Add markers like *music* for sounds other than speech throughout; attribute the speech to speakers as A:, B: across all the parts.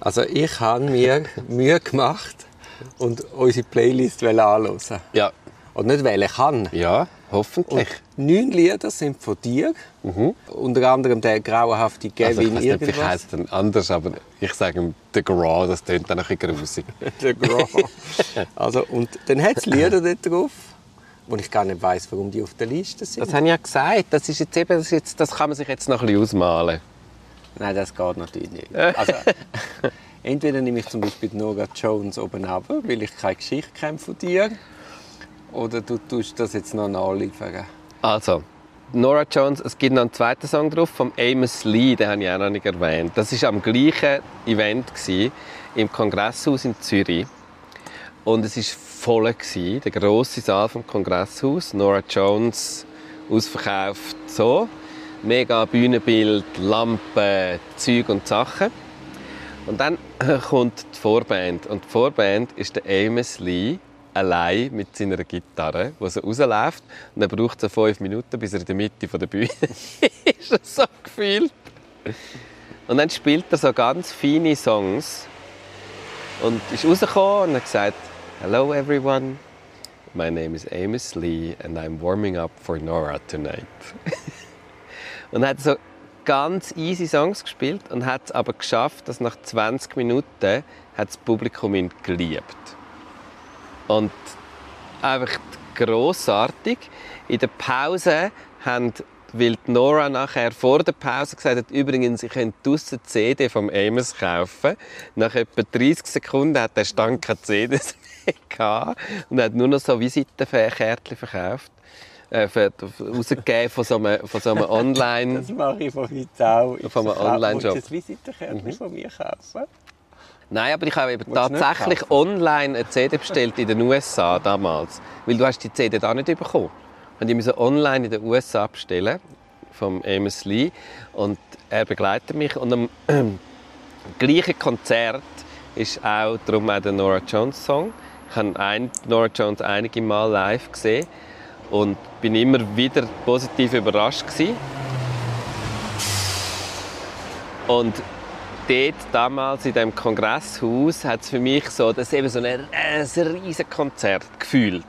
A: Also ich habe mir Mühe gemacht und unsere Playlist anhören.
B: Ja.
A: Und nicht weil ich kann.
B: Ja, hoffentlich.
A: Und neun Lieder sind von dir. Mhm. Unter anderem der grauenhafte Gavin
B: also ich weiß nicht,
A: irgendwas.
B: heisst dann anders, aber ich sage ihm «The Graw», das klingt dann ein bisschen grusig. *laughs*
A: der Graw. also, und dann hat es Lieder dort drauf, wo ich gar nicht weiss, warum die auf der Liste sind.
B: Das habe ich ja gesagt. Das, ist jetzt eben, das, ist jetzt, das kann man sich jetzt noch ein bisschen ausmalen.
A: Nein, das geht natürlich nicht. Also, *laughs* entweder nehme ich zum Beispiel Nora Jones oben ab, weil ich keine Geschichte kenne von dir, oder du tust das jetzt noch nachliefern.
B: Also, Nora Jones, es gibt noch einen zweiten Song drauf, vom Amos Lee, den habe ich auch noch nicht erwähnt. Das war am gleichen Event gewesen, im Kongresshaus in Zürich. Und es war voll, gewesen, der grosse Saal vom Kongresshaus. Nora Jones ausverkauft so. Mega Bühnenbild, Lampen, Zeug und Sachen. Und dann *laughs* kommt die Vorband. Und die Vorband ist der Amos Lee allein mit seiner Gitarre, die so rausläuft. Und er braucht so fünf Minuten, bis er in der Mitte der Bühne *laughs* ist. So gefühlt. Und dann spielt er so ganz feine Songs. Und ist rausgekommen und hat gesagt, Hello everyone, my name is Amos Lee and I'm warming up for Nora tonight. *laughs* und hat so ganz easy Songs gespielt und hat es aber geschafft, dass nach 20 Minuten hat das Publikum ihn geliebt. Und einfach grossartig. In der Pause haben weil Nora nachher vor der Pause gesagt hat, übrigens, ich könnte draussen die CD vom Amos kaufen. Nach etwa 30 Sekunden hat der Stand keine CDs *laughs* mehr gehabt und hat nur noch so Visitenkärtchen verkauft. Äh, rausgegeben von so einem, von so einem *laughs* Online...
A: Das mache ich von heute auch.
B: Von einem Online-Shop.
A: Willst du ein Visitenkärtchen von mir kaufen?
B: Nein, aber ich habe eben tatsächlich online eine CD bestellt in den USA damals. Weil du hast die CD da nicht bekommen. Und ich musste online in den USA bestellen vom Amos Lee und er begleitet mich und am *clears throat* gleichen Konzert ist auch darum auch der Nora Jones Song. Ich habe Nora Jones einige Mal live gesehen und bin immer wieder positiv überrascht gewesen. Und dort damals in dem Kongresshaus hat es für mich so, das eben so ein, ein riesen Konzert gefühlt.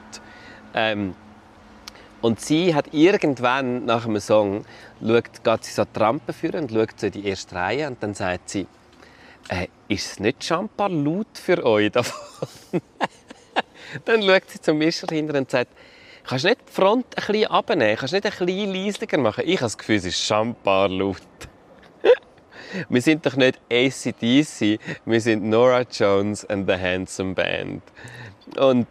B: Ähm, und sie hat irgendwann nach einem Song schaut, geht sie so die Rampe führen und schaut so in die erste Reihe und dann sagt sie, äh, ist es nicht schon ein paar laut für euch davon? *laughs* dann schaut sie zum Mischer hinter und sagt, kannst du nicht die Front ein bisschen abnehmen? Kannst du nicht ein bisschen leiser machen? Ich habe das Gefühl, es ist paar laut. *laughs* Wir sind doch nicht ACDC, wir sind Nora Jones and the Handsome Band. Und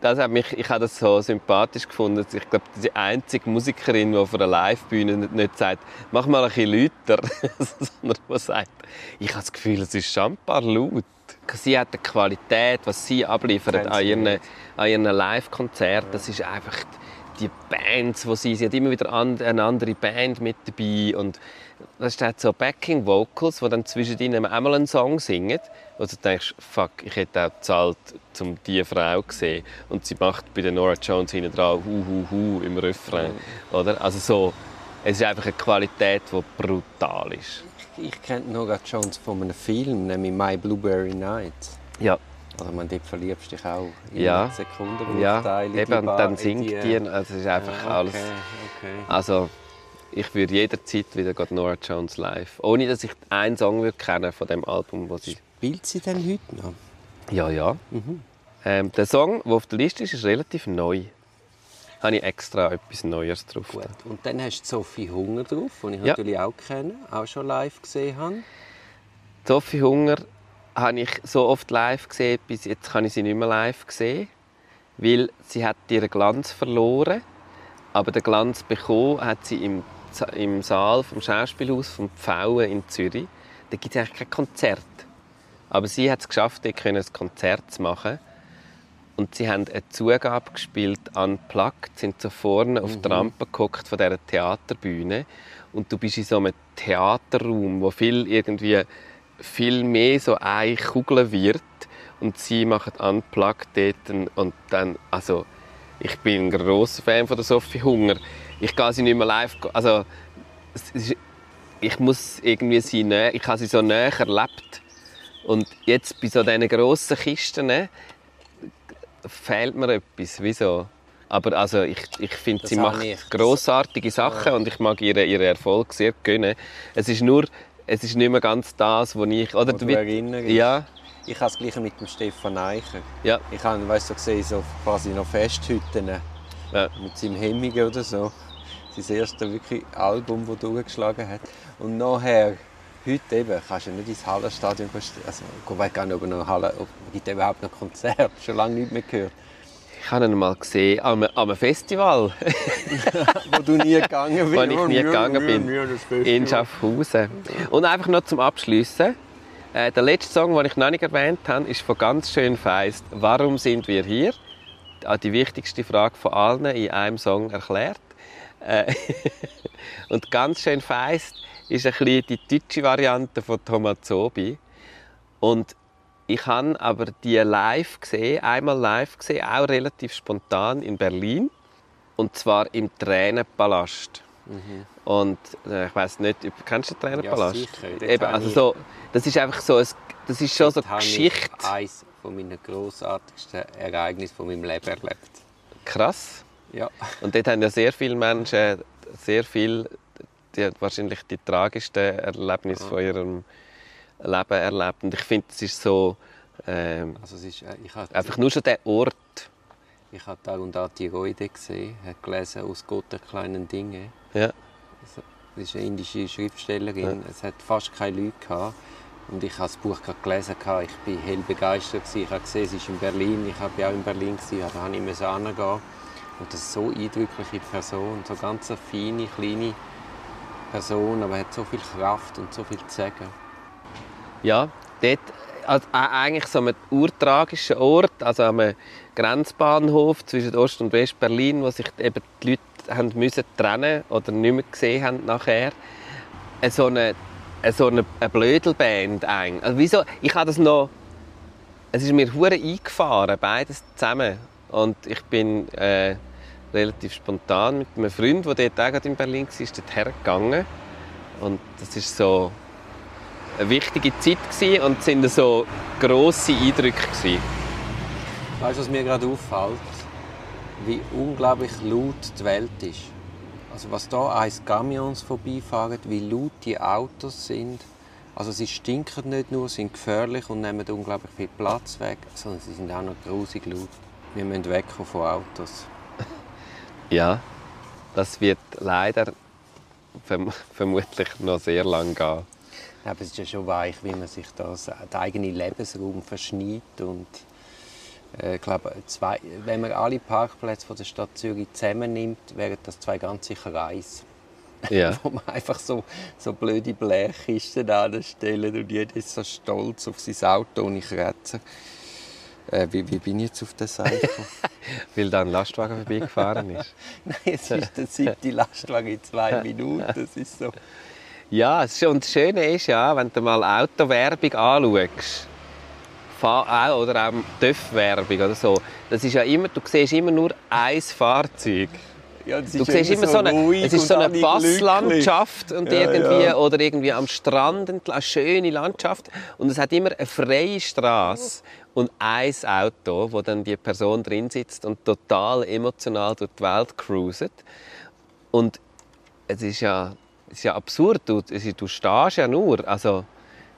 B: das hat mich, ich habe das so sympathisch gefunden. Ich glaube, die einzige Musikerin, die auf einer Live-Bühne nicht, sagt, mach mal ein bisschen lauter, *laughs* sondern die sagt, ich habe das Gefühl, es ist paar laut. Sie hat eine Qualität, was sie abliefert an ihren, an ihren Live-Konzerten. Das ist einfach die Bands, wo sie, sie hat immer wieder eine andere Band mit dabei und das steht so Backing Vocals, die dann zwischen ihnen einmal einen Song singen, wo du denkst, fuck, ich hätte auch gezahlt, um diese Frau zu sehen. Und sie macht bei der Nora Jones hinten dran hu hu hu im Refrain, oder? Also so, es ist einfach eine Qualität, die brutal ist.
A: Ich kenne Nora Jones von einem Film, nämlich My Blueberry Night.
B: Ja,
A: Also man, dort verliebst dich auch in
B: Ja.
A: Sekunden.
B: ja, eben, und dann singt die, also es ist einfach
A: Ja,
B: alles.
A: okay, okay.
B: Also, ich würde jederzeit wieder Nora Jones live. Ohne dass ich einen Song würde kennen von dem Album, wo sie.
A: Spielt sie denn heute noch?
B: Ja, ja.
A: Mhm.
B: Ähm, der Song, der auf der Liste ist, ist relativ neu. Habe ich extra etwas Neues drauf.
A: Gut. Und dann hast du Sophie Hunger drauf, die ich
B: Ja.
A: natürlich auch kenne, auch schon live gesehen habe.
B: Sophie Hunger habe ich so oft live gesehen, bis jetzt kann ich sie nicht mehr live sehen, weil sie hat ihren Glanz verloren, aber den Glanz bekommen hat sie im, im Saal vom Schauspielhaus vom Pfauen in Zürich. Da gibt es eigentlich kein Konzert. Aber sie hat es geschafft, ein Konzert zu machen. Und sie haben eine Zugabe gespielt, unplugged, sind so vorne auf der Rampe geguckt von dieser Theaterbühne. Und du bist in so einem Theaterraum, wo viel irgendwie viel mehr so eine Kugel wird. Und sie machen unplugged dort. Und dann, also, ich bin ein grosser Fan von der Sophie Hunger. Ich gehe sie nicht mehr live, also, ist, ich muss irgendwie sie näher, ich habe sie so näher erlebt. Und jetzt bei so diesen grossen Kisten fehlt mir etwas. Wieso? Aber also ich, ich finde, sie macht
A: ich.
B: grossartige Sachen und ich mag ihren, ihren Erfolg sehr gönnen. Es ist nur, es ist nicht mehr ganz das, was ich... Oder
A: du erinnerst.
B: Ja,
A: Ich habe das Gleiche mit dem Stefan Eicher.
B: ja,
A: Ich habe weißt, so gesehen, so quasi noch Festhütten
B: ja.
A: mit seinem Hemmige oder so. Sein erstes wirklich Album, das durchgeschlagen hat. Und nachher, heute eben, kannst du nicht ins Hallenstadion gehen. Also, ich weiß gar nicht, ob noch Halle, ob gibt es überhaupt noch Konzert. *laughs* Schon lange nicht mehr gehört.
B: Ich habe ihn mal gesehen an einem, an einem Festival, *laughs*
A: Wo du nie gegangen bist.
B: wo ich nie gegangen bin, in Schaffhausen. Und einfach noch zum Abschließen. Äh, der letzte Song, den ich noch nicht erwähnt habe, ist von ganz schön feist. Warum sind wir hier? Die wichtigste Frage von allen in einem Song erklärt. Äh, *laughs* und ganz schön feist ist ein bisschen die deutsche Variante von Tomazobi. Und ich habe aber die live gesehen, einmal live gesehen, auch relativ spontan in Berlin. Und zwar im Tränenpalast. Und äh, ich weiß nicht, ob- kennst du den Tränenpalast?
A: Ja, sicher.
B: Eben, also so, das ist einfach so, ein, das ist schon so
A: Dort habe ich
B: Geschichte.
A: eines von meinen grossartigsten Ereignissen von meinem Leben erlebt.
B: Krass.
A: Ja.
B: Und dort haben ja sehr viele Menschen sehr viel, die, wahrscheinlich die tragischsten Erlebnisse von ihrem Leben erlebt. Und ich finde, es ist so ähm,
A: Also es ist, äh, habe
B: einfach nur schon der Ort.
A: ich habe Tag und Tag die Reude gesehen, habe gelesen aus Gott der kleinen Dinge.
B: Ja.
A: Das ist eine indische Schriftstellerin. Es hat fast keine Leute gehabt. Und ich habe das Buch gerade gelesen. Ich war hell begeistert. Ich habe gesehen, es ist in Berlin. Ich war auch in Berlin. gewesen, aber habe ich musste hingehen. Und das ist so eindrückliche Person. So ganz eine feine, kleine Person. Aber hat so viel Kraft und so viel zu sagen.
B: Ja, dort, also, eigentlich so einem urtragischen Ort, also am Grenzbahnhof zwischen Ost- und West-Berlin, wo sich eben die Leute haben müssen trennen oder nicht mehr gesehen haben nachher. So eine, so eine, eine Blödelband eigentlich. Also wieso? Ich habe das noch... Es ist mir hure eingefahren, beides zusammen. Und ich bin äh, relativ spontan mit einem Freund, der dort auch in Berlin war, dort hergegangen. Und das ist so eine wichtige Zeit gewesen und es sind so grosse Eindrücke.
A: Weißt du, was mir gerade auffällt? Wie unglaublich laut die Welt ist. Also was da eins Camions vorbeifahren, wie laut die Autos sind. Also sie stinken nicht nur, sind gefährlich und nehmen unglaublich viel Platz weg, sondern sie sind auch noch grusig laut. Wir müssen wegkommen von Autos.
B: Ja, das wird leider verm *laughs* vermutlich noch sehr lang gehen.
A: Aber es ist ja schon weich, wie man sich das, den eigenen Lebensraum verschneit und äh, ich glaube, zwei, wenn man alle Parkplätze von der Stadt Zürich zusammennimmt, wären das zwei ganze Kreise.
B: Ja. *laughs*
A: wo man einfach so, so blöde Blechkisten anstellen und jeder ist so stolz auf sein Auto ohne Kratzer. Äh, wie, wie bin ich jetzt auf der Seite gekommen? *laughs*
B: Weil da ein Lastwagen vorbeigefahren ist. *laughs*
A: Nein, es ist der siebte Lastwagen in zwei *laughs* Minuten. Das ist so.
B: Ja, und das Schöne ist ja, wenn du mal Autowerbung anschaust, oder auch TÜV-Werbung oder so, das ist ja immer, du siehst immer nur ein Fahrzeug.
A: Ja,
B: Du siehst immer so eine, es ist so eine Passlandschaft und
A: Ja,
B: irgendwie,
A: ja.
B: oder irgendwie am Strand eine schöne Landschaft und es hat immer eine freie Straße und ein Auto, wo dann die Person drin sitzt und total emotional durch die Welt cruiset. Und es ist ja, es ist ja absurd, du, es ist, du stehst ja nur, also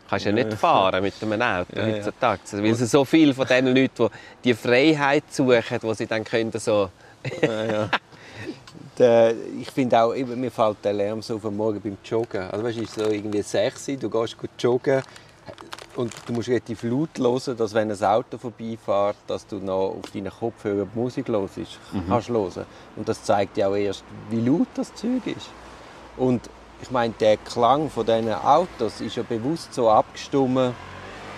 B: kannst ja nicht fahren mit einem Auto
A: Ja, ja.
B: heutzutage, weil es so viele von den Leuten, die die Freiheit suchen, wo sie dann können so
A: Ja, ja. Der, ich finde auch, eben, mir fällt der Lärm so auf am Morgen beim Joggen. Also weißt, ist so irgendwie 6 Uhr, du gehst gut joggen und du musst relativ laut hören, dass wenn ein Auto vorbeifährt, dass du noch auf deinen Kopfhörern die Musik hörst, kannst hören. Und das zeigt ja auch erst, wie laut das Zeug ist. Und ich meine, der Klang von diesen Autos ist ja bewusst so abgestimmt,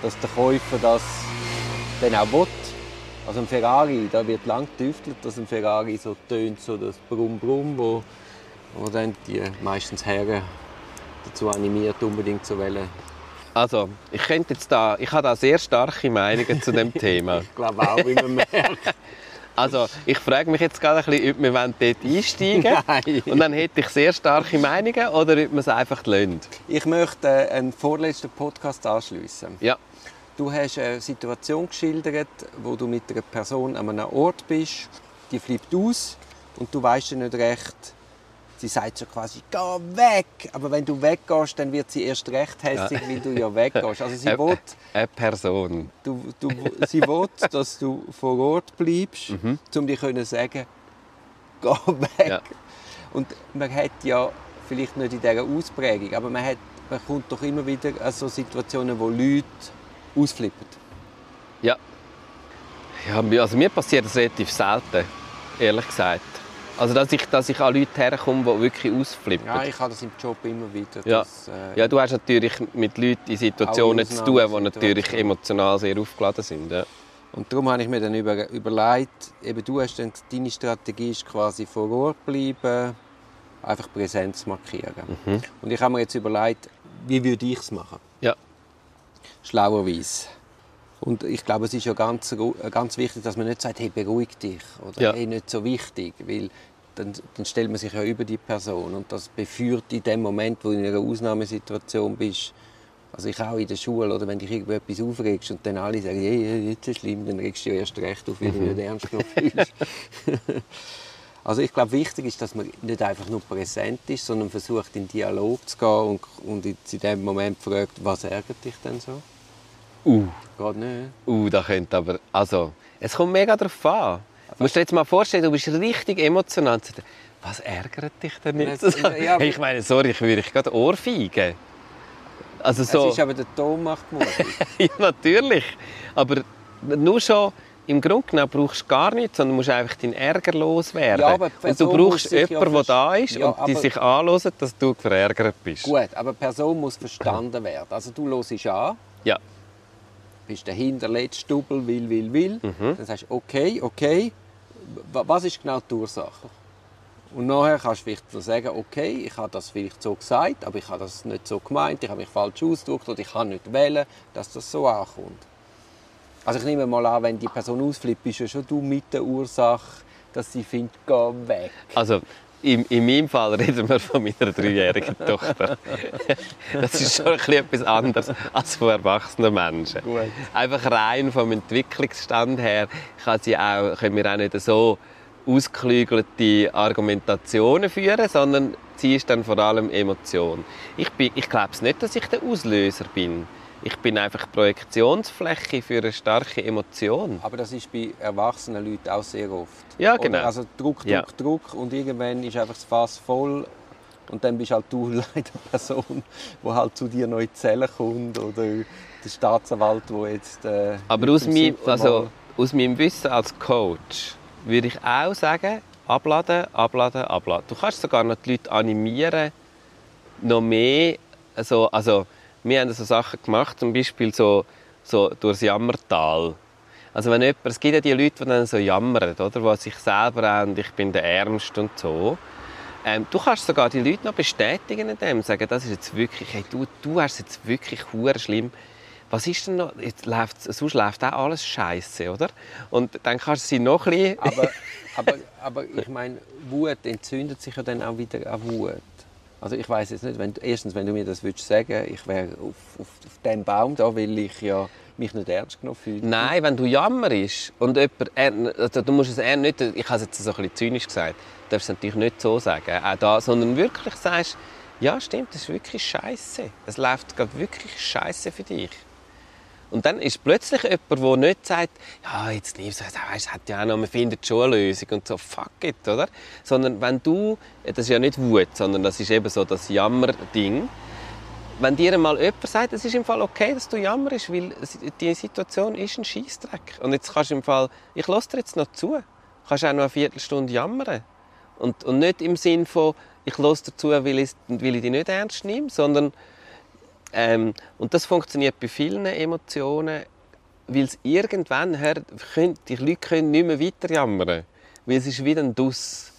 A: dass der Käufer das dann auch will. Also ein Ferrari, da wird lang getüftelt, dass ein Ferrari so tönt, so das Brumm Brumm, wo, wo dann die meistens Herren dazu animiert, unbedingt zu wählen.
B: Also, ich könnte jetzt da, ich habe da sehr starke Meinungen zu dem *laughs* Thema.
A: Ich glaube auch, wie man merkt. *laughs*
B: Also, ich frage mich jetzt gerade ein bisschen, ob wir dort einsteigen. *laughs*
A: Nein.
B: Und dann hätte ich sehr starke Meinungen oder ob man es einfach lönt.
A: Ich möchte äh, einen vorletzten Podcast anschließen.
B: Ja.
A: Du hast eine Situation geschildert, wo du mit einer Person an einem Ort bist, die flippt aus und du weißt ja nicht recht. Sie sagt so quasi, geh weg! Aber wenn du weggehst, dann wird sie erst recht hässlich, weil du ja weggehst. Also sie *laughs*
B: Eine-
A: will,
B: Eine Person.
A: du, du, sie will, dass du vor Ort bleibst, um dir zu sagen, geh weg.
B: Ja.
A: Und man hat ja, vielleicht nicht in dieser Ausprägung, aber man, hat, man kommt doch immer wieder an so Situationen, wo Leute ausflippen.
B: Ja. ja mir- also mir passiert das relativ selten, ehrlich gesagt. Also dass ich, dass ich an Leute herkomme, die wirklich ausflippen.
A: Ja, ich habe das im Job immer wieder.
B: Ja.
A: dass, äh,
B: Ja, du hast natürlich mit Leuten in Situationen zu tun, die natürlich emotional sehr aufgeladen sind. Ja.
A: Und darum habe ich mir dann über, überlegt, eben du hast dann, deine Strategie ist quasi vor Ort bleiben, einfach Präsenz markieren.
B: Mhm.
A: Und ich habe mir jetzt überlegt, wie würde ich es machen?
B: Ja.
A: Schlauerweise. Und ich glaube, es ist ja ganz, ganz wichtig, dass man nicht sagt, hey, beruhig dich oder
B: Ja.
A: hey, nicht so wichtig, weil dann, dann stellt man sich ja über die Person und das beführt in dem Moment, wo du in einer Ausnahmesituation bist, also ich auch in der Schule, oder wenn dich irgendetwas aufregst und dann alle sagen, hey, hey, nicht so schlimm, dann regst du dich erst recht auf, weil du nicht ernst genommen fühlst. *laughs* also ich glaube, wichtig ist, dass man nicht einfach nur präsent ist, sondern versucht, in Dialog zu gehen und, und in dem Moment fragt, was ärgert dich denn so?
B: Uh.
A: Geht nicht.
B: Uh, da könnte aber... Also, es kommt mega darauf an. Du musst dir jetzt mal vorstellen, du bist richtig emotional. Was ärgert dich denn jetzt?
A: Es- ja,
B: hey, ich meine, sorry, ich würde dich gerade ohrfeigen. Also
A: Es
B: so...
A: ist aber der Ton macht mutig. *laughs*
B: ja, natürlich. Aber nur schon... Im Grunde genommen brauchst du gar nichts, sondern musst einfach deinen Ärger loswerden.
A: Ja, aber
B: und du brauchst jemanden, der da ist
A: Ja,
B: und die sich anhört, dass du verärgert bist.
A: Gut, aber die Person muss verstanden werden. Also du hörst an,
B: Ja.
A: bist der hinterletzte Double, will, will, will.
B: Mhm.
A: Dann sagst du, okay, okay, wa- was ist genau die Ursache? Und nachher kannst du vielleicht noch sagen, okay, ich habe das vielleicht so gesagt, aber ich habe das nicht so gemeint, ich habe mich falsch ausgedrückt oder ich kann nicht wählen, dass das so ankommt. Also ich nehme mal an, wenn die Person ausflippt, bist ja schon du mit der Ursache, dass sie findet, geh weg.
B: Also, in, in meinem Fall *laughs* reden wir von meiner dreijährigen *laughs* Tochter. Das ist schon ein bisschen etwas anderes als von erwachsenen Menschen.
A: Gut.
B: Einfach rein vom Entwicklungsstand her kann sie auch, können wir auch nicht so ausgeklügelte Argumentationen führen, sondern sie ist dann vor allem Emotion. Ich, bin, ich glaube nicht, dass ich der Auslöser bin. Ich bin einfach Projektionsfläche für eine starke Emotion.
A: Aber das ist bei erwachsenen Leuten auch sehr oft.
B: Ja,
A: Oder?
B: genau.
A: Also Druck, Druck,
B: Ja.
A: Druck und irgendwann ist einfach das Fass voll und dann bist halt du *laughs* leider die Person, die halt zu dir neu Zellen kommt oder der Staatsanwalt, der jetzt... Äh,
B: Aber aus
A: Super
B: also, aus meinem Wissen als Coach würde ich auch sagen, abladen, abladen, abladen. Du kannst sogar noch die Leute animieren, noch mehr, also, also wir haben so Sachen gemacht, zum Beispiel so, so durchs Jammertal. Also wenn jemand, es gibt ja die Leute, die dann so jammern, oder, die sich selber und ich bin der Ernst und so. Ähm, du kannst sogar die Leute noch bestätigen in dem, sagen, das ist jetzt wirklich, hey, du, du hast jetzt wirklich hure schlimm. Was ist denn noch? Jetzt läuft, sonst läuft auch alles scheiße, oder? Und dann kannst du sie noch ein bisschen...
A: aber, *laughs* aber, aber ich meine, Wut entzündet sich ja dann auch wieder an Wut. Also ich weiß jetzt nicht, wenn, erstens, wenn du mir das würdest sagen, ich wäre auf, auf, auf dem Baum da, weil ich ja mich nicht ernst genommen fühle.
B: Nein, wenn du jammerst und jemand, also du musst es eher nicht, ich habe es jetzt so ein bisschen zynisch gesagt, du darfst es natürlich nicht so sagen, auch da, sondern wirklich sagst, ja stimmt, das ist wirklich scheiße. Es läuft gerade wirklich scheiße für dich. Und dann ist plötzlich jemand, der nicht sagt, ja, jetzt liebst du, weißt, hat ja auch noch, man findet schon eine Lösung und so, fuck it, oder? Sondern wenn du, das ist ja nicht Wut, sondern das ist eben so das Jammerding, wenn dir mal jemand sagt, es ist im Fall okay, dass du jammerst, weil die Situation ist ein Scheißdreck. Und jetzt kannst du im Fall, ich lasse dir jetzt noch zu, kannst auch noch eine Viertelstunde jammern. Und, und nicht im Sinn von, ich lasse dir zu, weil ich, weil ich dich nicht ernst nehme, sondern Ähm, und das funktioniert bei vielen Emotionen, weil es irgendwann hört, können, die Leute können nicht mehr weiter jammern, weil es ist wieder ein Duss.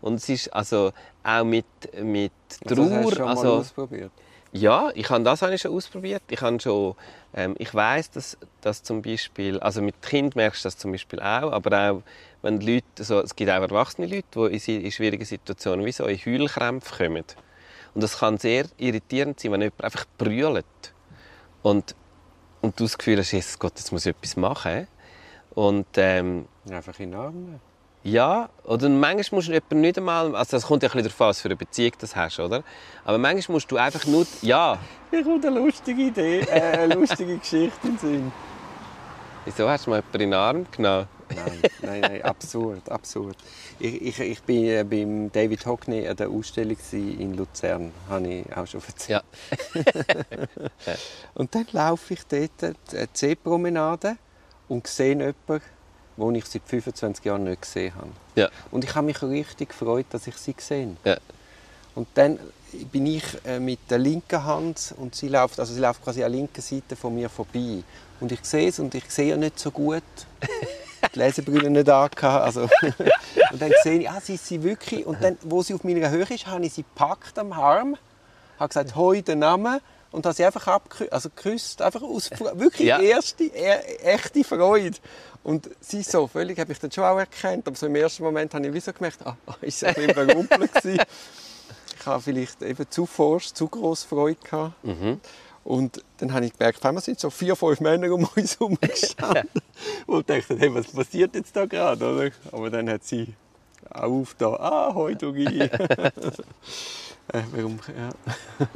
B: Und es ist also auch mit, mit Trauer,
A: das hast du schon mal
B: also
A: ausprobiert.
B: ja, ich habe das habe ich schon ausprobiert. Ich habe schon, ähm, ich weiß, dass, dass zum Beispiel, also mit Kind merkst du das zum Beispiel auch, aber auch wenn Leute, so, es gibt auch erwachsene Leute, die in schwierigen Situationen wie so in Heulkrämpfe kommen. Und das kann sehr irritierend sein, wenn jemand einfach brüllt und und du das Gefühl hast, Jesus Gott, jetzt muss ich etwas machen. Und ähm,
A: Einfach in den Arm
B: ja, oder manchmal musst du jemanden nicht einmal, also das kommt ja ein bisschen darauf an, was für eine Beziehung du hast, oder? Aber manchmal musst du einfach nur, ja,
A: Mir kommt eine lustige Idee, äh, eine lustige Geschichte in den Sinn.
B: wieso hast du mal jemanden in den Arm genommen?
A: Nein, nein, nein, absurd, absurd. Ich, ich, ich bin äh, beim David Hockney an der Ausstellung in Luzern, habe ich auch schon erzählt.
B: Ja. *laughs*
A: Und dann laufe ich dort die C-Promenade und sehe jemanden, den ich seit 25 Jahren nicht gesehen habe.
B: Ja.
A: Und ich habe mich richtig gefreut, dass ich sie gesehen
B: Ja.
A: Und dann bin ich äh, mit der linken Hand und sie läuft, also sie läuft quasi an der linken Seite von mir vorbei. Und ich sehe es und ich sehe ja nicht so gut. *laughs* Die Lesebrille nicht angehabt, also *laughs* Und dann sehe ich, ah, sie ist sie wirklich. Und dann, wo sie auf meiner Höhe ist, habe ich sie gepackt am Arm, habe gesagt, hoi, den Namen. Und habe sie einfach abgeküsst, also geküsst, einfach aus wirklich
B: Ja.
A: erste, e echte Freude. Und sie so, völlig, habe ich dann schon auch erkannt, aber so im ersten Moment habe ich wie so gemerkt, ah, *laughs* ist sie ein bisschen. Ich habe vielleicht eben zu forsch, zu grosse Freude gehabt. Und dann habe ich gemerkt, auf einmal sind so vier, fünf Männer um uns *laughs* herum gestanden. und dachten, hey, was passiert jetzt da gerade, oder? Aber dann hat sie auch aufgetan, ah, hoi, du Guy. *laughs* äh, warum, ja. *laughs*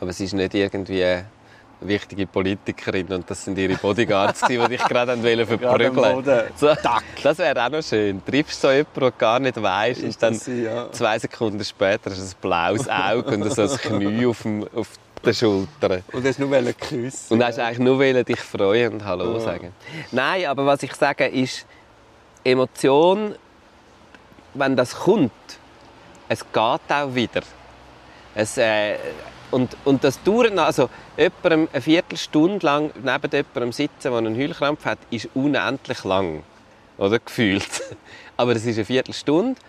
B: Aber sie ist nicht irgendwie eine wichtige Politikerin und das sind ihre Bodyguards, die dich gerade wollen verprügeln so, Das wäre auch noch schön. Du triffst so jemanden, den du gar nicht weißt und
A: Ist
B: dann
A: sie, ja.
B: zwei Sekunden später du ein blaues Auge und so ein Knie auf, dem, auf den Schultern.
A: Und hast nur küssen.
B: Und hast eigentlich nur dich freuen und Hallo
A: Ja.
B: sagen. Nein, aber was ich sage ist, Emotion, wenn das kommt, es geht auch wieder. Es, äh, und, und das Dauern, also jemandem eine Viertelstunde lang neben jemandem sitzen, der einen Heulkrampf hat, ist unendlich lang. Oder? Gefühlt. *laughs* Aber es ist eine Viertelstunde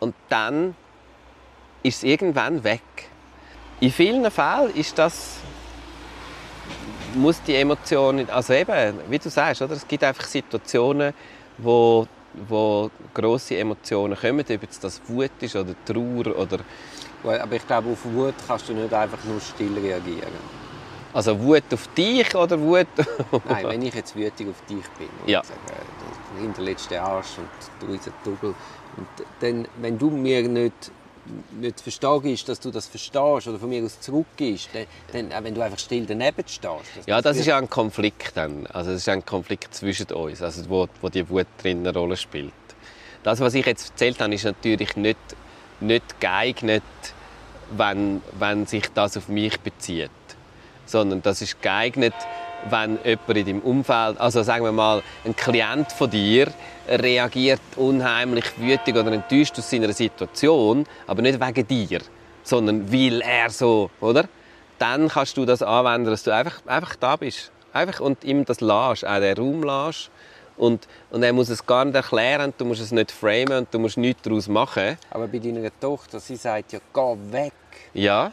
B: und dann ist es irgendwann weg. In vielen Fällen ist das muss die Emotion also eben, wie du sagst, oder? es gibt einfach Situationen, wo, wo grosse Emotionen kommen, ob jetzt das Wut ist oder Trauer oder
A: Aber ich glaube, auf Wut kannst du nicht einfach nur still reagieren.
B: also Wut auf dich oder Wut
A: Nein, wenn ich jetzt wütig auf dich bin und
B: Ja.
A: sage, du hinterletzte Arsch und du ein Double, und dann, wenn du mir nicht, nicht verstehst, dass du das verstehst oder von mir aus zurückgehst, dann, dann wenn du einfach still daneben stehst.
B: Ja, das ist ja ein Konflikt dann. Also das ist ein Konflikt zwischen uns, also wo, wo die Wut drin eine Rolle spielt. Das, was ich jetzt erzählt habe, ist natürlich nicht, nicht geeignet, wenn, wenn sich das auf mich bezieht. Sondern das ist geeignet, wenn jemand in deinem Umfeld, also sagen wir mal, ein Klient von dir reagiert unheimlich wütig oder enttäuscht aus seiner Situation, aber nicht wegen dir, sondern weil er so, oder? Dann kannst du das anwenden, dass du einfach, einfach da bist. Einfach und ihm das lässt, auch den Raum lässt. Und, und er muss es gar nicht erklären, du musst es nicht framen und du musst nichts daraus machen.
A: Aber bei deiner Tochter, sie sagt ja, geh weg.
B: Ja,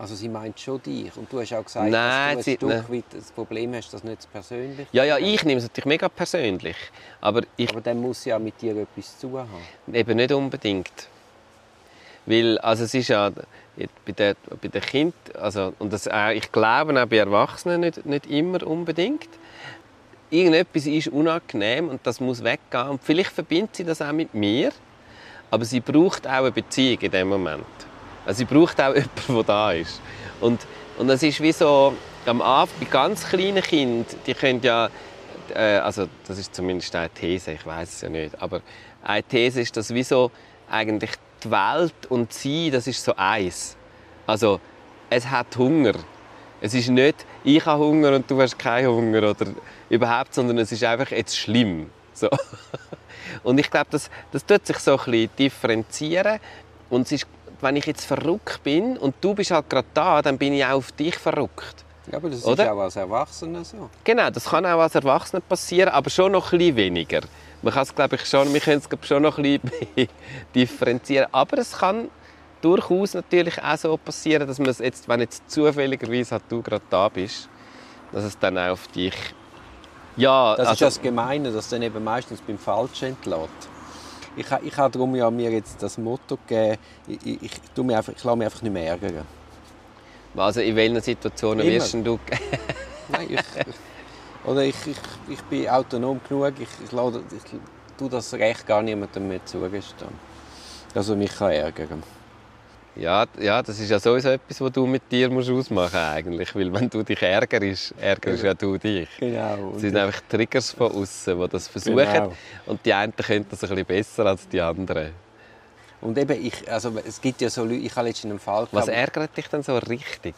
A: Also sie meint schon dich. Und du hast auch gesagt,
B: Nein,
A: dass du ein. Stück weit das Problem hast, das nicht persönlich
B: ja, ja ich nehme es natürlich mega persönlich. Aber ich
A: Aber dann muss sie auch mit dir etwas zu haben.
B: Eben nicht unbedingt. Weil, also es ist ja bei den, bei den Kindern, also, und das, auch, ich glaube auch bei Erwachsenen nicht, nicht immer unbedingt. Irgendetwas ist unangenehm und das muss weggehen. Und vielleicht verbindet sie das auch mit mir, aber sie braucht auch eine Beziehung in dem Moment. Also sie braucht auch *laughs* jemanden, der da ist. Und, und das ist wie so, am Anfang, bei ganz kleinen Kindern, die können ja, äh, also das ist zumindest eine These, ich weiß es ja nicht, aber eine These ist, dass wie so eigentlich die Welt und sie, das ist so eins. Also es hat Hunger. Es ist nicht, ich habe Hunger und du hast keinen Hunger oder überhaupt, sondern es ist einfach jetzt schlimm. So. *laughs* Und ich glaube, das, das tut sich so ein bisschen differenzieren und es ist wenn ich jetzt verrückt bin und du bist halt gerade da, dann bin ich auch auf dich verrückt.
A: Ja, aber das
B: Oder?
A: ist auch als Erwachsener so.
B: Genau, das kann auch als Erwachsener passieren, aber schon noch ein bisschen weniger. Man kann es, glaube ich, schon, wir können es glaube ich, schon noch ein bisschen *laughs* differenzieren. Aber es kann durchaus natürlich auch so passieren, dass man es jetzt, wenn jetzt zufälligerweise halt du gerade da bist, dass es dann auch auf dich... Ja,
A: Das
B: also,
A: ist das Gemeine, dass dann eben meistens beim Falschen entlässt. Ich, ich habe darum ja mir jetzt das Motto gegeben, ich, ich, ich, tu mich einfach, ich lasse mich einfach nicht mehr ärgern.
B: also in welchen Situationen
A: Immer.
B: wirst du... *laughs*
A: Nein, ich, ich, oder ich, ich, ich bin autonom genug, ich, ich, lasse, ich tue das Recht gar niemandem mehr zugestehen. Dass er mich kann ärgern
B: Ja, ja, das ist ja sowieso etwas, was du mit dir musst ausmachen eigentlich. Weil wenn du dich ärgerst, ärgerst ja du dich.
A: Genau.
B: Es sind einfach Triggers von außen, die das versuchen.
A: Genau.
B: Und die einen können das ein bisschen besser als die anderen.
A: Und eben, ich, also, es gibt ja so Leute, ich habe letztens einen Fall
B: Was ärgert dich denn so richtig?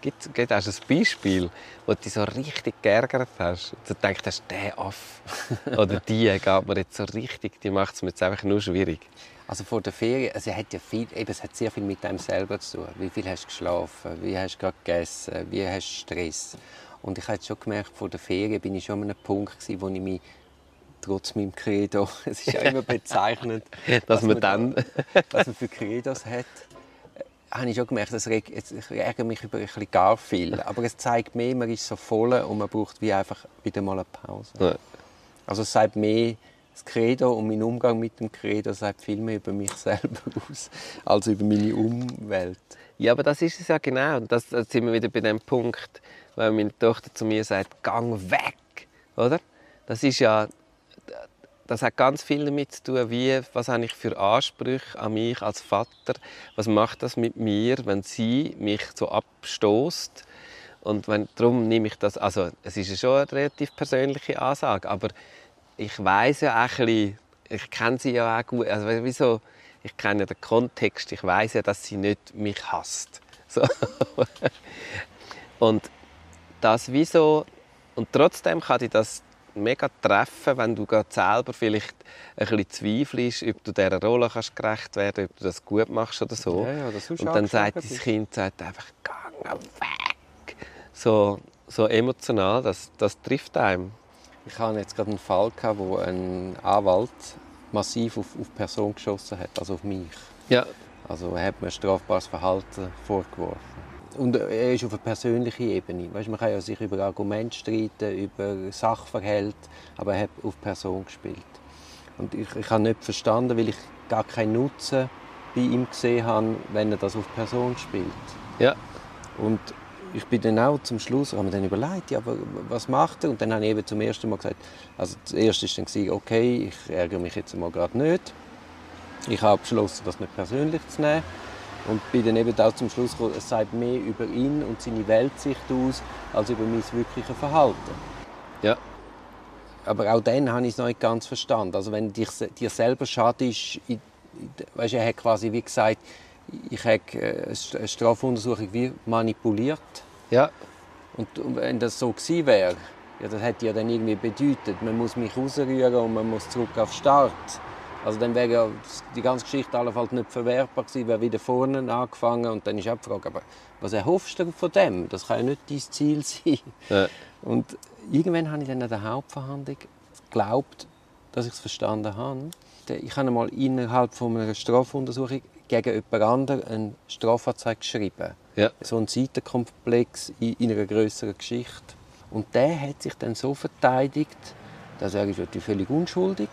B: Gibt gibt es ein Beispiel, wo du dich so richtig geärgert hast? Und du denkst, hast, der Aff *laughs* oder die geht mir jetzt so richtig, die macht es mir jetzt einfach nur schwierig.
A: Also vor der Ferien, also es hat ja viel, eben, es hat sehr viel mit einem selber zu tun. Wie viel hast du geschlafen? Wie hast du gerade gegessen? Wie hast du Stress? Und ich habe schon gemerkt, vor der Ferien bin ich schon an einem Punkt gewesen, wo ich mich trotz meinem Credo, *laughs* es ist ja immer bezeichnend, *laughs*
B: Dass man dann...
A: da, *laughs* was man für Credos hat, äh, habe ich schon gemerkt, dass jetzt- ich ärgere mich über ein bisschen gar viel. Aber es zeigt mehr, man ist so voll und man braucht wie einfach wieder mal eine Pause. Also es sagt mehr, das Credo und mein Umgang mit dem Credo sagt viel mehr über mich *laughs* selber aus, als über meine Umwelt.
B: Ja, aber das ist es ja genau. Und das, da sind wir wieder bei dem Punkt, wenn meine Tochter zu mir sagt, gang weg, oder? Das ist ja, das hat ganz viel damit zu tun, wie, was habe ich für Ansprüche an mich als Vater, was macht das mit mir, wenn sie mich so abstoßt und wenn, darum nehme ich das, also es ist schon eine relativ persönliche Ansage, aber ich weiß ja auch ein bisschen, ich kenne sie ja auch gut, also wieso, ich kenne ja den Kontext, ich weiß ja, dass sie nicht mich hasst. *laughs* So. und das wieso, und trotzdem kann dich das mega treffen, wenn du gerade selber vielleicht ein bisschen zweifelst, ob du dieser Rolle kannst gerecht werden ob du das gut machst oder so.
A: Ja, ja,
B: und dann sagt
A: bist.
B: Kind sagt einfach, gang weg. So, so emotional, das, das trifft einem.
A: Ich hatte jetzt gerade einen Fall, gehabt, wo ein Anwalt massiv auf, auf Person geschossen hat, also auf mich.
B: Ja,
A: Also er hat mir strafbares Verhalten vorgeworfen. Und er ist auf einer persönlichen Ebene. Weißt, man kann ja sich über Argumente streiten, über Sachverhalte, aber er hat auf Person gespielt. Und ich, ich habe nicht verstanden, weil ich gar keinen Nutzen bei ihm gesehen habe, wenn er das auf Person spielt.
B: ja,
A: Und ich bin dann auch zum Schluss, habe mir dann überlegt, ja, was macht er? Und dann habe ich eben zum ersten Mal gesagt, also das erste war dann, okay, ich ärgere mich jetzt mal gerade nicht. Ich habe beschlossen, das nicht persönlich zu nehmen. Und bin dann eben auch zum Schluss gekommen, es sagt mehr über ihn und seine Weltsicht aus, als über mein wirkliches Verhalten.
B: ja.
A: Aber auch dann habe ich es noch nicht ganz verstanden. Also wenn dir, dir selber schadest, in- in- weißt, er hat quasi wie gesagt, ich habe äh, eine Strafuntersuchung wie manipuliert.
B: ja.
A: Und wenn das so gewesen wäre, ja, das hätte ja dann irgendwie bedeutet, man muss mich rausrühren und man muss zurück auf den Start. Also dann wäre ja die ganze Geschichte allenfalls nicht verwertbar gewesen, wäre wieder vorne angefangen und dann ist auch die Frage, aber was erhoffst du von dem? Das kann ja nicht dein Ziel *laughs* sein.
B: Ja.
A: Und irgendwann habe ich dann an der Hauptverhandlung geglaubt, dass ich es verstanden habe. Ich habe mal innerhalb von einer Strafuntersuchung gegen jemand anderen eine Strafanzeige geschrieben
B: ja.
A: so ein Seitenkomplex in, in einer größeren Geschichte. Und der hat sich dann so verteidigt, dass er ist natürlich völlig unschuldig.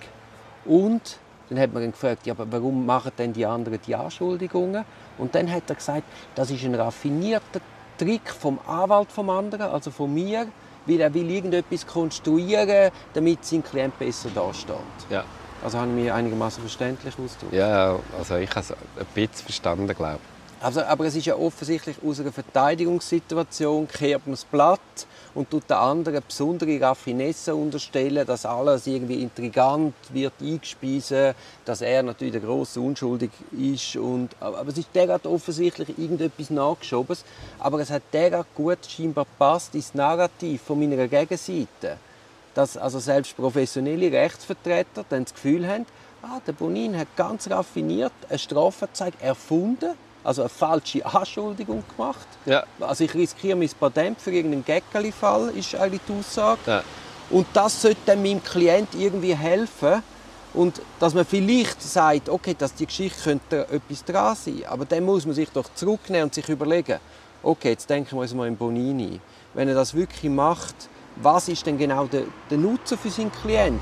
A: Und dann hat man ihn gefragt, ja, aber warum machen denn die anderen die Anschuldigungen? Und dann hat er gesagt, das ist ein raffinierter Trick vom Anwalt vom anderen, also von mir, weil er will irgendetwas konstruieren, damit sein Klient besser dasteht.
B: ja.
A: Also habe ich mich einigermaßen verständlich ausgedrückt.
B: Ja, also ich habe es ein bisschen verstanden, glaube
A: Also, aber es ist ja offensichtlich aus einer Verteidigungssituation kehrt man das Blatt und tut den anderen besondere Raffinesse unterstellen, dass alles irgendwie intrigant wird eingespeisen, dass er natürlich der große unschuldig ist und aber es ist derart offensichtlich irgendetwas nachgeschoben, aber es hat derart gut scheinbar passt ins Narrativ von meiner Gegenseite, dass also selbst professionelle Rechtsvertreter dann das Gefühl haben, ah, der Bonin hat ganz raffiniert eine Strafanzeige erfunden also eine falsche Anschuldigung gemacht.
B: Ja.
A: Also ich riskiere mein Patent für irgendeinen Gäckeli-Fall, ist eigentlich die Aussage.
B: Ja.
A: Und das sollte dann meinem Klient irgendwie helfen. Und dass man vielleicht sagt, okay, dass die Geschichte könnte etwas dran sein. Aber dann muss man sich doch zurücknehmen und sich überlegen, okay, jetzt denken wir uns mal in Bonini. Wenn er das wirklich macht, was ist denn genau der, der Nutzen für seinen Klient?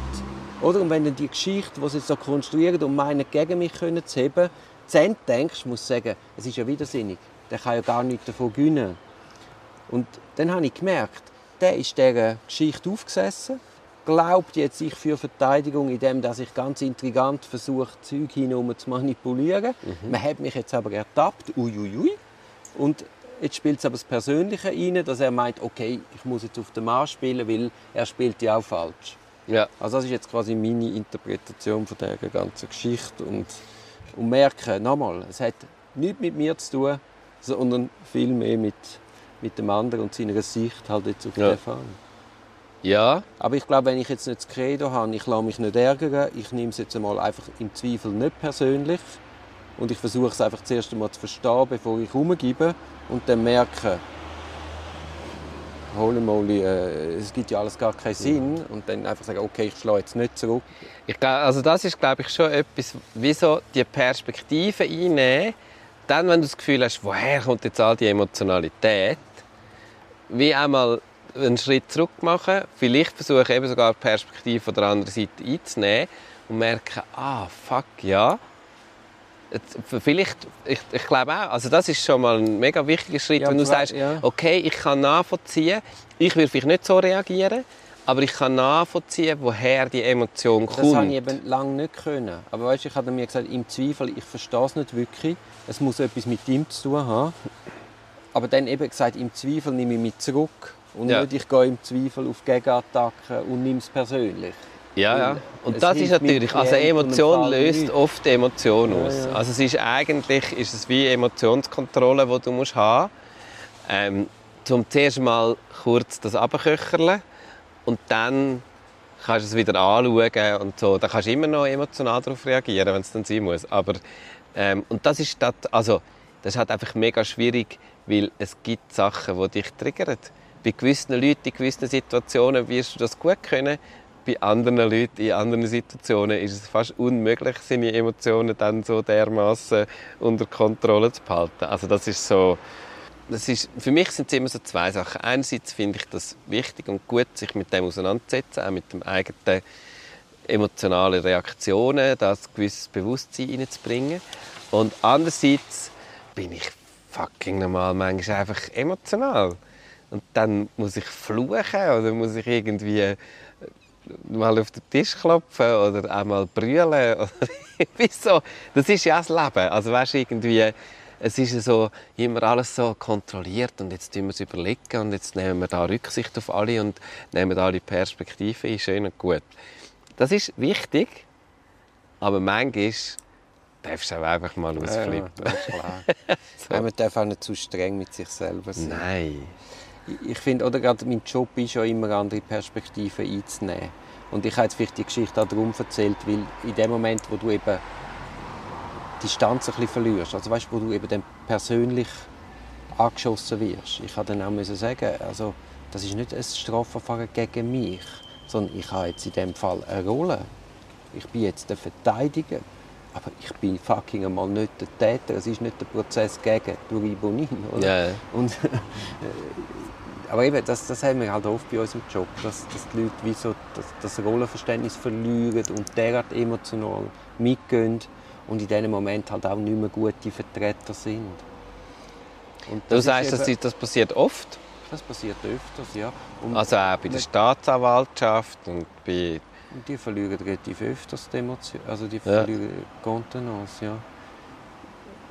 A: Oder? Und wenn du die Geschichte, die sie jetzt so konstruieren, um meinen gegen mich können zu heben, zu Ende denkst, musst du sagen, es ist ja widersinnig. Der kann ja gar nichts davon gewinnen. Und dann habe ich gemerkt, der ist dieser Geschichte aufgesessen, glaubt jetzt sich für Verteidigung, indem dass ich ganz intrigant versucht, Zeug hinein zu manipulieren. Man hat mich jetzt aber ertappt, uiuiui. Und jetzt spielt es aber das Persönliche rein, dass er meint, okay, ich muss jetzt auf den Mann spielen, weil er spielt ja auch falsch.
B: Ja.
A: Also das ist jetzt quasi meine Interpretation von dieser ganzen Geschichte und, und merke, nochmal, es hat nichts mit mir zu tun, sondern viel mehr mit, mit dem anderen und seiner Sicht halt jetzt auf
B: Ja.
A: den Fall.
B: Ja.
A: Aber ich glaube, wenn ich jetzt nicht das Credo habe, ich lasse mich nicht ärgern, ich nehme es jetzt einmal einfach im Zweifel nicht persönlich und ich versuche es einfach zuerst einmal zu verstehen, bevor ich rumgebe und dann merke, holy moly, äh, es gibt ja alles gar keinen Sinn und dann einfach sagen, okay, ich schlage jetzt nicht zurück.
B: Ich also das ist, glaube ich, schon etwas, wie so die Perspektive einnehmen. Dann, wenn du das Gefühl hast, woher kommt jetzt all die Emotionalität, wie einmal einen Schritt zurück machen, vielleicht versuchen eben sogar die Perspektive von der anderen Seite einzunehmen und merken, ah, fuck, ja. Jetzt, vielleicht, ich, ich glaube auch, also das ist schon mal ein mega wichtiger Schritt,
A: Ja,
B: wenn du sagst,
A: ja.
B: okay, ich kann nachvollziehen, ich würde vielleicht nicht so reagieren, aber ich kann nachvollziehen, woher die Emotion kommt.
A: Das habe ich eben lange nicht können. Aber weißt, ich habe mir gesagt, im Zweifel, ich verstehe es nicht wirklich. Es muss etwas mit ihm zu tun haben. Aber dann eben gesagt, im Zweifel nehme ich mich zurück. Und
B: Ja.
A: nicht, ich gehe im Zweifel auf Gegenattacken und nehme es persönlich.
B: Ja, ja. Und
A: es
B: das ist natürlich, also Emotion löst oft Emotion
A: Ja,
B: aus.
A: ja.
B: Also es ist eigentlich ist es wie Emotionskontrolle, die du musst haben ähm, zum zuerst mal kurz das abköcherle und dann kannst du es wieder anschauen und so. Da kannst du immer noch emotional darauf reagieren, wenn es dann sein muss. Aber ähm, und das ist das, also das ist halt einfach mega schwierig, weil es gibt Sachen, die dich triggern. Bei gewissen Leuten in gewissen Situationen wirst du das gut können. Bei anderen Leuten in anderen Situationen ist es fast unmöglich, seine Emotionen dann so dermaßen unter Kontrolle zu behalten. Also das ist so, das ist, für mich sind es immer so zwei Sachen. Einerseits finde ich das wichtig und gut, sich mit dem auseinanderzusetzen, auch mit dem eigenen emotionalen Reaktionen, das gewisses Bewusstsein reinzubringen. Und andererseits bin ich fucking normal manchmal einfach emotional. Und dann muss ich fluchen oder muss ich irgendwie mal auf den Tisch klopfen oder auch mal brüllen. *laughs* Oder Wieso? Das ist ja das Leben. Also weißt, irgendwie, es ist ja so immer alles so kontrolliert und jetzt tun wir es überlegen und jetzt nehmen wir da Rücksicht auf alle und nehmen alle Perspektiven ein. Schön und gut. Das ist wichtig, aber manchmal darfst du auch einfach mal ausflippen.
A: Ja, das ist klar. *laughs* Ja, man darf auch nicht zu streng mit sich selber sein.
B: Nein.
A: Ich- finde, oder gerade mein Job ist ja immer andere Perspektiven einzunehmen. Und ich habe jetzt vielleicht die Geschichte auch darum erzählt, weil in dem Moment, wo du eben die Distanz ein bisschen verlierst, also weißt, wo du eben dann persönlich angeschossen wirst, ich habe dann auch sagen, also das ist nicht ein Strafverfahren gegen mich, sondern ich habe jetzt in dem Fall eine Rolle. Ich bin jetzt der Verteidiger, aber ich bin fucking einmal nicht der Täter. Es ist nicht der Prozess gegen Duri Bonin, oder?
B: Ja, ja.
A: Und, äh, aber eben, das, das haben wir halt oft bei uns im Job, dass, dass die Leute wie so das, das Rollenverständnis verlieren und derart emotional mitgehen und in diesem Moment halt auch nicht mehr gute Vertreter sind. Und
B: Du
A: das
B: sagst,
A: ist
B: das,
A: eben-
B: das passiert oft.
A: das passiert öfters, ja. Und,
B: Also auch bei der Staatsanwaltschaft und bei...
A: und die verlieren relativ öfters die Emotion, also die
B: Ja.
A: verlieren Kontenance, ja.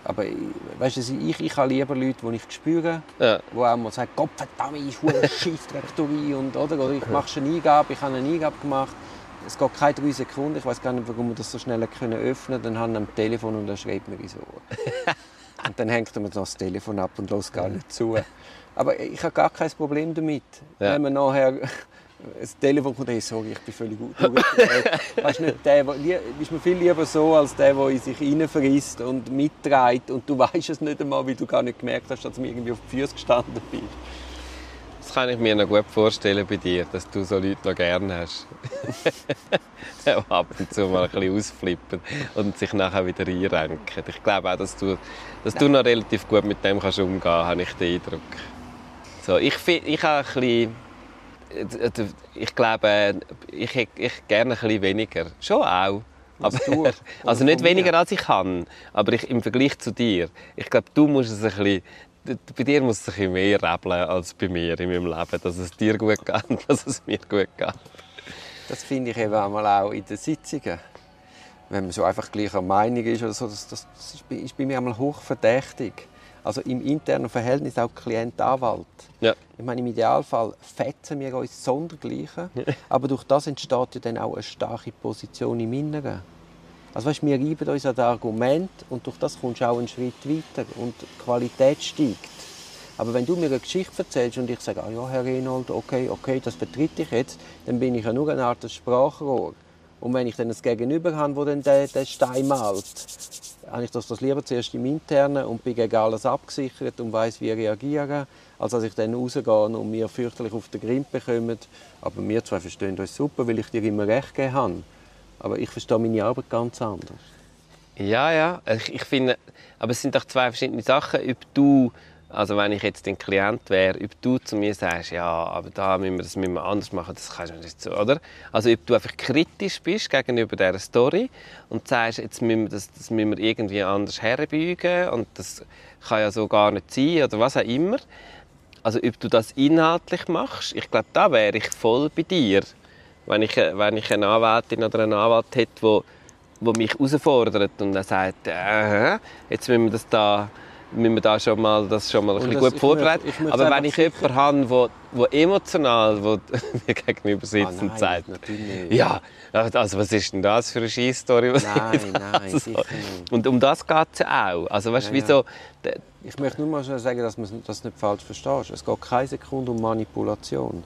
A: Aber ich- weißt du, ich, ich habe lieber Leute, die ich spüre,
B: Ja.
A: wo auch mal sagt, Gott verdammt, ich hure *laughs* Scheissdrecktorie und oder, oder ich mache schon eine Eingabe, ich habe eine Eingabe gemacht. Es geht keine drei Sekunden, ich weiß gar nicht, warum wir das so schnell können öffnen Dann haben wir am Telefon und er schreibt mir ins *laughs* Ohr. und dann hängt noch das Telefon ab und lässt gar nicht zu. *laughs* Aber ich habe gar kein Problem damit,
B: Ja.
A: wenn man nachher das Telefon kommt, hey, sorry, ich bin völlig gut. *laughs* weißt du nicht, der, der, ist mir viel lieber so, als der, der in sich reinfrisst und mitträgt und du *laughs* weißt es nicht einmal, weil du gar nicht gemerkt hast, dass du mir irgendwie auf die Füße gestanden bist.
B: Das kann ich mir noch gut vorstellen bei dir, dass du so Leute noch gerne hast. *laughs* die ab und zu mal ein bisschen ausflippen und sich nachher wieder einrenken. Ich glaube auch, dass du, dass du noch relativ gut mit dem kannst umgehen kannst, habe ich den Eindruck. So, ich, ich habe ein bisschen ich glaube, ich hätte gerne ein bisschen weniger. Schon auch. Aber, *laughs* also nicht weniger als ich kann, aber ich, im Vergleich zu dir. Ich glaube, du musst es ein bisschen, bei dir muss es ein bisschen mehr rebeln als bei mir in meinem Leben, dass es dir gut *laughs* geht dass es mir gut geht.
A: Das finde ich eben auch in den Sitzungen. Wenn man so einfach gleicher Meinung ist oder so, das, das ist bei mir einmal hochverdächtig. Also im internen Verhältnis auch Klient-Anwalt.
B: Ja.
A: Ich meine, im Idealfall fetzen wir uns sondergleichen, aber durch das entsteht ja dann auch eine starke Position im Inneren. Also weißt, wir reiben uns an das Argument und durch das kommst du auch einen Schritt weiter und die Qualität steigt. Aber wenn du mir eine Geschichte erzählst und ich sage, ah ja, Herr Renold, okay, okay, das vertritt ich jetzt, dann bin ich ja nur eine Art Sprachrohr. Und wenn ich dann ein Gegenüber habe, wo dann den, den Stein malt, habe ich das, das lieber zuerst im Internen und bin gegen alles abgesichert und weiß, wie reagieren, als dass ich dann rausgehe und mir fürchterlich auf den Grind bekomme. Aber wir zwei verstehen uns super, weil ich dir immer recht gegeben habe. Aber ich verstehe meine Arbeit ganz anders.
B: Ja, ja. Ich, ich finde, aber es sind doch zwei verschiedene Sachen, ob du also wenn ich jetzt dein Klient wäre, ob du zu mir sagst, ja, aber da müssen wir das müssen wir anders machen, das kannst du nicht so, oder? Also ob du einfach kritisch bist gegenüber dieser Story und sagst, jetzt müssen wir das, das müssen wir irgendwie anders herbeugen und das kann ja so gar nicht sein oder was auch immer. Also ob du das inhaltlich machst, ich glaube, da wäre ich voll bei dir. Wenn ich, wenn ich eine Anwältin oder einen Anwalt hätte, wo mich herausfordert und dann sagt, äh, jetzt müssen wir das da müssen wir da schon mal, das schon mal ein bisschen gut vorbereiten. Aber wenn ich jemanden habe, der emotional wo *laughs* mir gegenüber sitzt ah, und sagt, ja, also was ist denn das für eine Scheißstory?
A: Nein, nein,
B: also, Und um das geht es auch. Also weißt, ja, wieso,
A: ja. Ich möchte nur mal sagen, dass du das nicht falsch verstehst. Es geht keine Sekunde um Manipulation.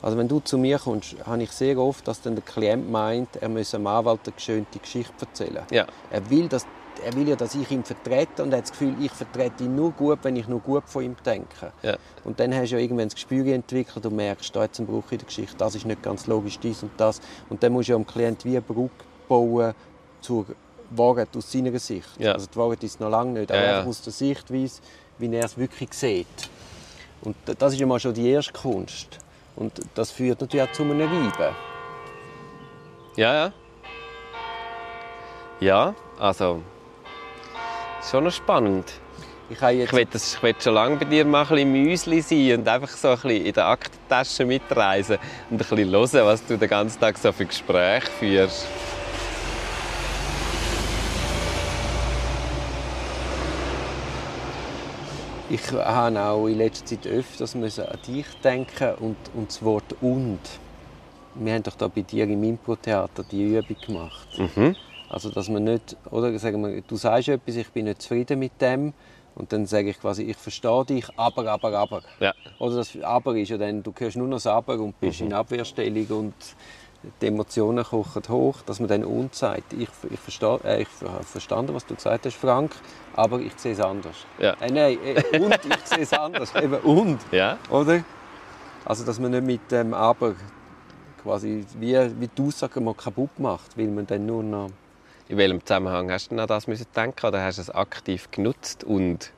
A: Also wenn du zu mir kommst, habe ich sehr oft, dass dann der Klient meint, er müsse dem Anwalt eine geschönte Geschichte erzählen.
B: Ja.
A: Er will, dass er will ja, dass ich ihn vertrete und er hat das Gefühl, ich vertrete ihn nur gut, wenn ich nur gut von ihm denke.
B: Ja.
A: Und dann hast du ja irgendwann das Gespür entwickelt und merkst, da hat einen Bruch in der Geschichte, das ist nicht ganz logisch, dies und das. Und dann musst du ja dem Klient wie eine Brücke bauen zur Wahrheit aus seiner Sicht.
B: Ja.
A: Also die Wahrheit ist noch lange nicht, aber ja. aus der Sichtweise, wie er es wirklich sieht. Und das ist ja mal schon die erste Kunst. Und das führt natürlich auch zu einem Reiben.
B: Ja, ja. Ja, also schon noch spannend. Ich, ich will, das, ich will schon lange bei dir mal ein bisschen Müsli sein und einfach so ein bisschen in der Aktentasche mitreisen und ein bisschen hören, was du den ganzen Tag so für Gespräche führst.
A: Ich habe auch in letzter Zeit öfters an dich denken und, und das Wort «und». Wir haben doch da bei dir im Impro-Theater die Übung gemacht.
B: Mhm.
A: Also, dass man nicht, oder sagen wir, du sagst etwas, ich bin nicht zufrieden mit dem, und dann sage ich quasi, ich verstehe dich, aber, aber, aber.
B: Ja.
A: Oder das Aber ist ja dann, du hörst nur noch das Aber und bist mhm. in Abwehrstellung und die Emotionen kochen hoch, dass man dann und sagt. Ich, ich, verstehe, äh, ich habe verstanden, was du gesagt hast, Frank, aber ich sehe es anders.
B: Ja.
A: Äh, nein, äh, und ich sehe es anders. *laughs* Eben und.
B: Ja.
A: Oder? Also, dass man nicht mit dem Aber quasi wie, wie die Aussage mal kaputt macht, weil man dann nur noch
B: in welchem Zusammenhang hast du an das müssen denken oder hast du es aktiv genutzt und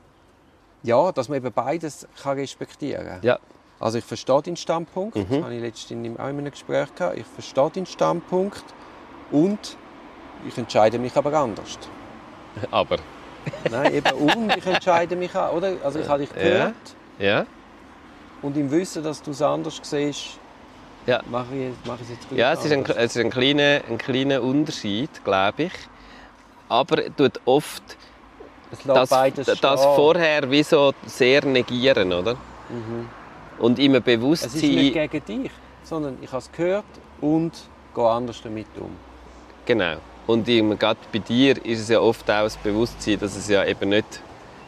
A: ja, dass man eben beides kann respektieren kann.
B: Ja.
A: Also ich verstehe deinen Standpunkt,
B: mhm.
A: das habe ich letztens auch in einem Gespräch gehabt. Ich verstehe deinen Standpunkt und ich entscheide mich aber anders. *laughs*
B: Aber?
A: Nein, eben und ich entscheide mich auch, oder? Also ich *laughs* habe dich gehört.
B: Ja. ja.
A: Und im Wissen, dass du es anders siehst,
B: ja.
A: mache ich, mache ich es jetzt
B: Ja, es ist, ein, es ist ein, kleiner, ein kleiner Unterschied, glaube ich. Aber es tut oft das, das vorher wie so sehr negieren, oder?
A: Mhm.
B: Und immer bewusst
A: Es ist nicht gegen dich, sondern ich habe es gehört und gehe anders damit um.
B: Genau. Und gerade bei dir ist es ja oft auch das Bewusstsein, dass es ja eben nicht,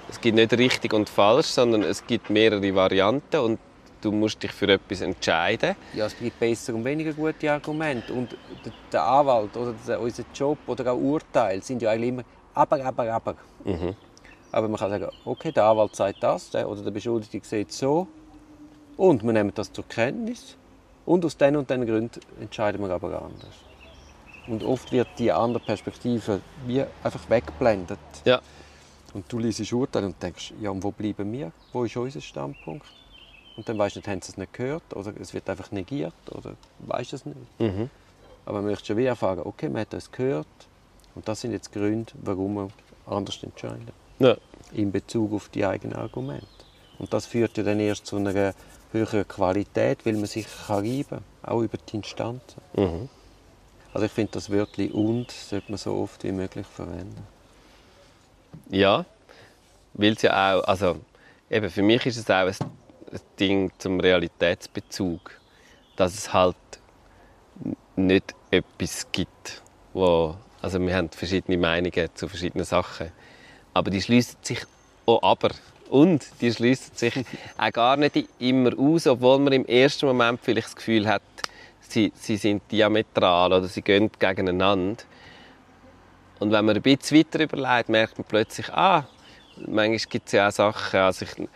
B: es gibt nicht richtig und falsch, sondern es gibt mehrere Varianten und du musst dich für etwas entscheiden.
A: Ja, es gibt besser und weniger gute Argumente. Und der, Anwalt oder der, unser Job oder auch Urteile sind ja eigentlich immer aber, aber, aber.
B: Mhm.
A: Aber man kann sagen, okay, der Anwalt sagt das der, oder der Beschuldigte sieht so und wir nehmen das zur Kenntnis und aus den und den Gründen entscheiden wir aber anders. Und oft wird die andere Perspektive wie einfach weggeblendet.
B: Ja.
A: Und du liest Urteil und denkst, ja, und wo bleiben wir? Wo ist unser Standpunkt? Und dann weißt du nicht, haben sie es nicht gehört oder es wird einfach negiert oder weißt es nicht.
B: Mhm.
A: Aber man möchte schon wie erfahren, okay, man hat das gehört und das sind jetzt die Gründe, warum man anders entscheiden.
B: Ja.
A: In Bezug auf die eigenen Argumente. Und das führt ja dann erst zu einer höheren Qualität, weil man sich kann reiben kann, auch über die Instanzen.
B: Mhm.
A: Also ich finde das Wörtchen «und» sollte man so oft wie möglich verwenden.
B: Ja, weil es ja auch, also eben für mich ist es auch ein Ding zum Realitätsbezug, dass es halt nicht etwas gibt, wo, also wir haben verschiedene Meinungen zu verschiedenen Sachen, aber die schließen sich auch aber und die schließen sich *laughs* auch gar nicht immer aus, obwohl man im ersten Moment vielleicht das Gefühl hat, sie, sie sind diametral oder sie gehen gegeneinander. Und wenn man ein bisschen weiter überlegt, merkt man plötzlich, ah, manchmal gibt es ja auch Sachen, also, ich,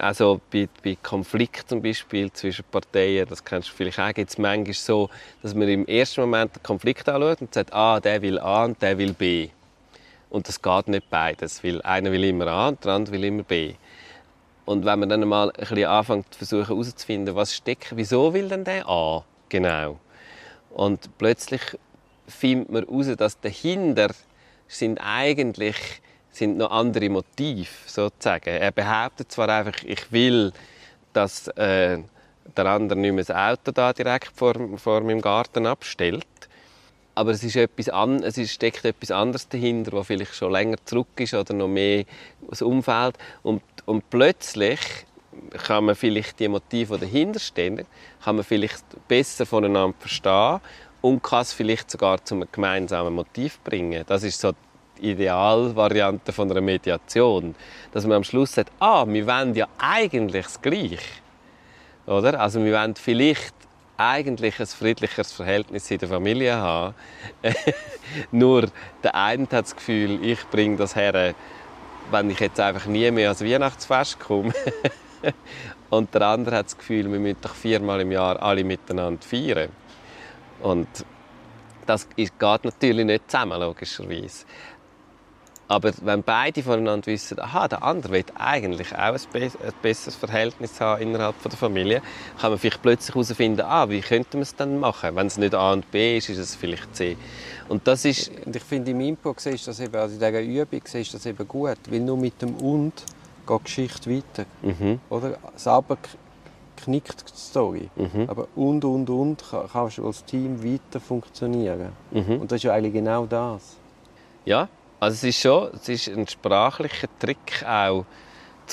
B: also bei, bei Konflikt zum Beispiel zwischen Parteien, das kennst du vielleicht auch, gibt es manchmal so, dass man im ersten Moment den Konflikt anschaut und sagt, ah, der will A und der will B. Und das geht nicht beides, weil einer will immer A und der andere will immer B. Und wenn man dann mal ein bisschen anfängt versuchen herauszufinden, was steckt, wieso will denn der A genau? Und plötzlich findet man heraus, dass dahinter sind eigentlich sind noch andere Motive sozusagen. Er behauptet zwar einfach, ich will, dass äh, der andere nicht mehr das Auto da direkt vor, vor meinem Garten abstellt, aber es, ist etwas an, es steckt etwas anderes dahinter, was vielleicht schon länger zurück ist oder noch mehr das Umfeld. Und, und plötzlich kann man vielleicht die Motive, die dahinter stehen, kann man vielleicht besser voneinander verstehen und kann es vielleicht sogar zu einem gemeinsamen Motiv bringen. Das ist so die Idealvariante von einer Mediation, dass man am Schluss sagt, ah, wir wollen ja eigentlich das Gleiche, oder? Also wir wollen vielleicht eigentlich ein friedlicheres Verhältnis in der Familie haben. *laughs* Nur der eine hat das Gefühl, ich bringe das her, wenn ich jetzt einfach nie mehr ans Weihnachtsfest komme. *laughs* Und der andere hat das Gefühl, wir müssen doch viermal im Jahr alle miteinander feiern. Und das geht natürlich nicht zusammen, logischerweise. Aber wenn beide voneinander wissen, aha, der andere will eigentlich auch ein, besseres Verhältnis haben innerhalb der Familie, kann man vielleicht plötzlich herausfinden, ah, wie könnte man es dann machen? Wenn es nicht A und B ist, ist es vielleicht C. Und das ist...
A: Und ich finde, im Input siehst das eben, also in dieser Übung siehst das eben gut, weil nur mit dem «und» geht die Geschichte weiter.
B: Mhm.
A: Oder? Selber knickt die Story.
B: Mhm.
A: Aber «und», «und», «und» kannst du als Team weiter funktionieren.
B: Mhm.
A: Und das ist ja eigentlich genau das.
B: Ja, also es ist schon es ist ein sprachlicher Trick auch,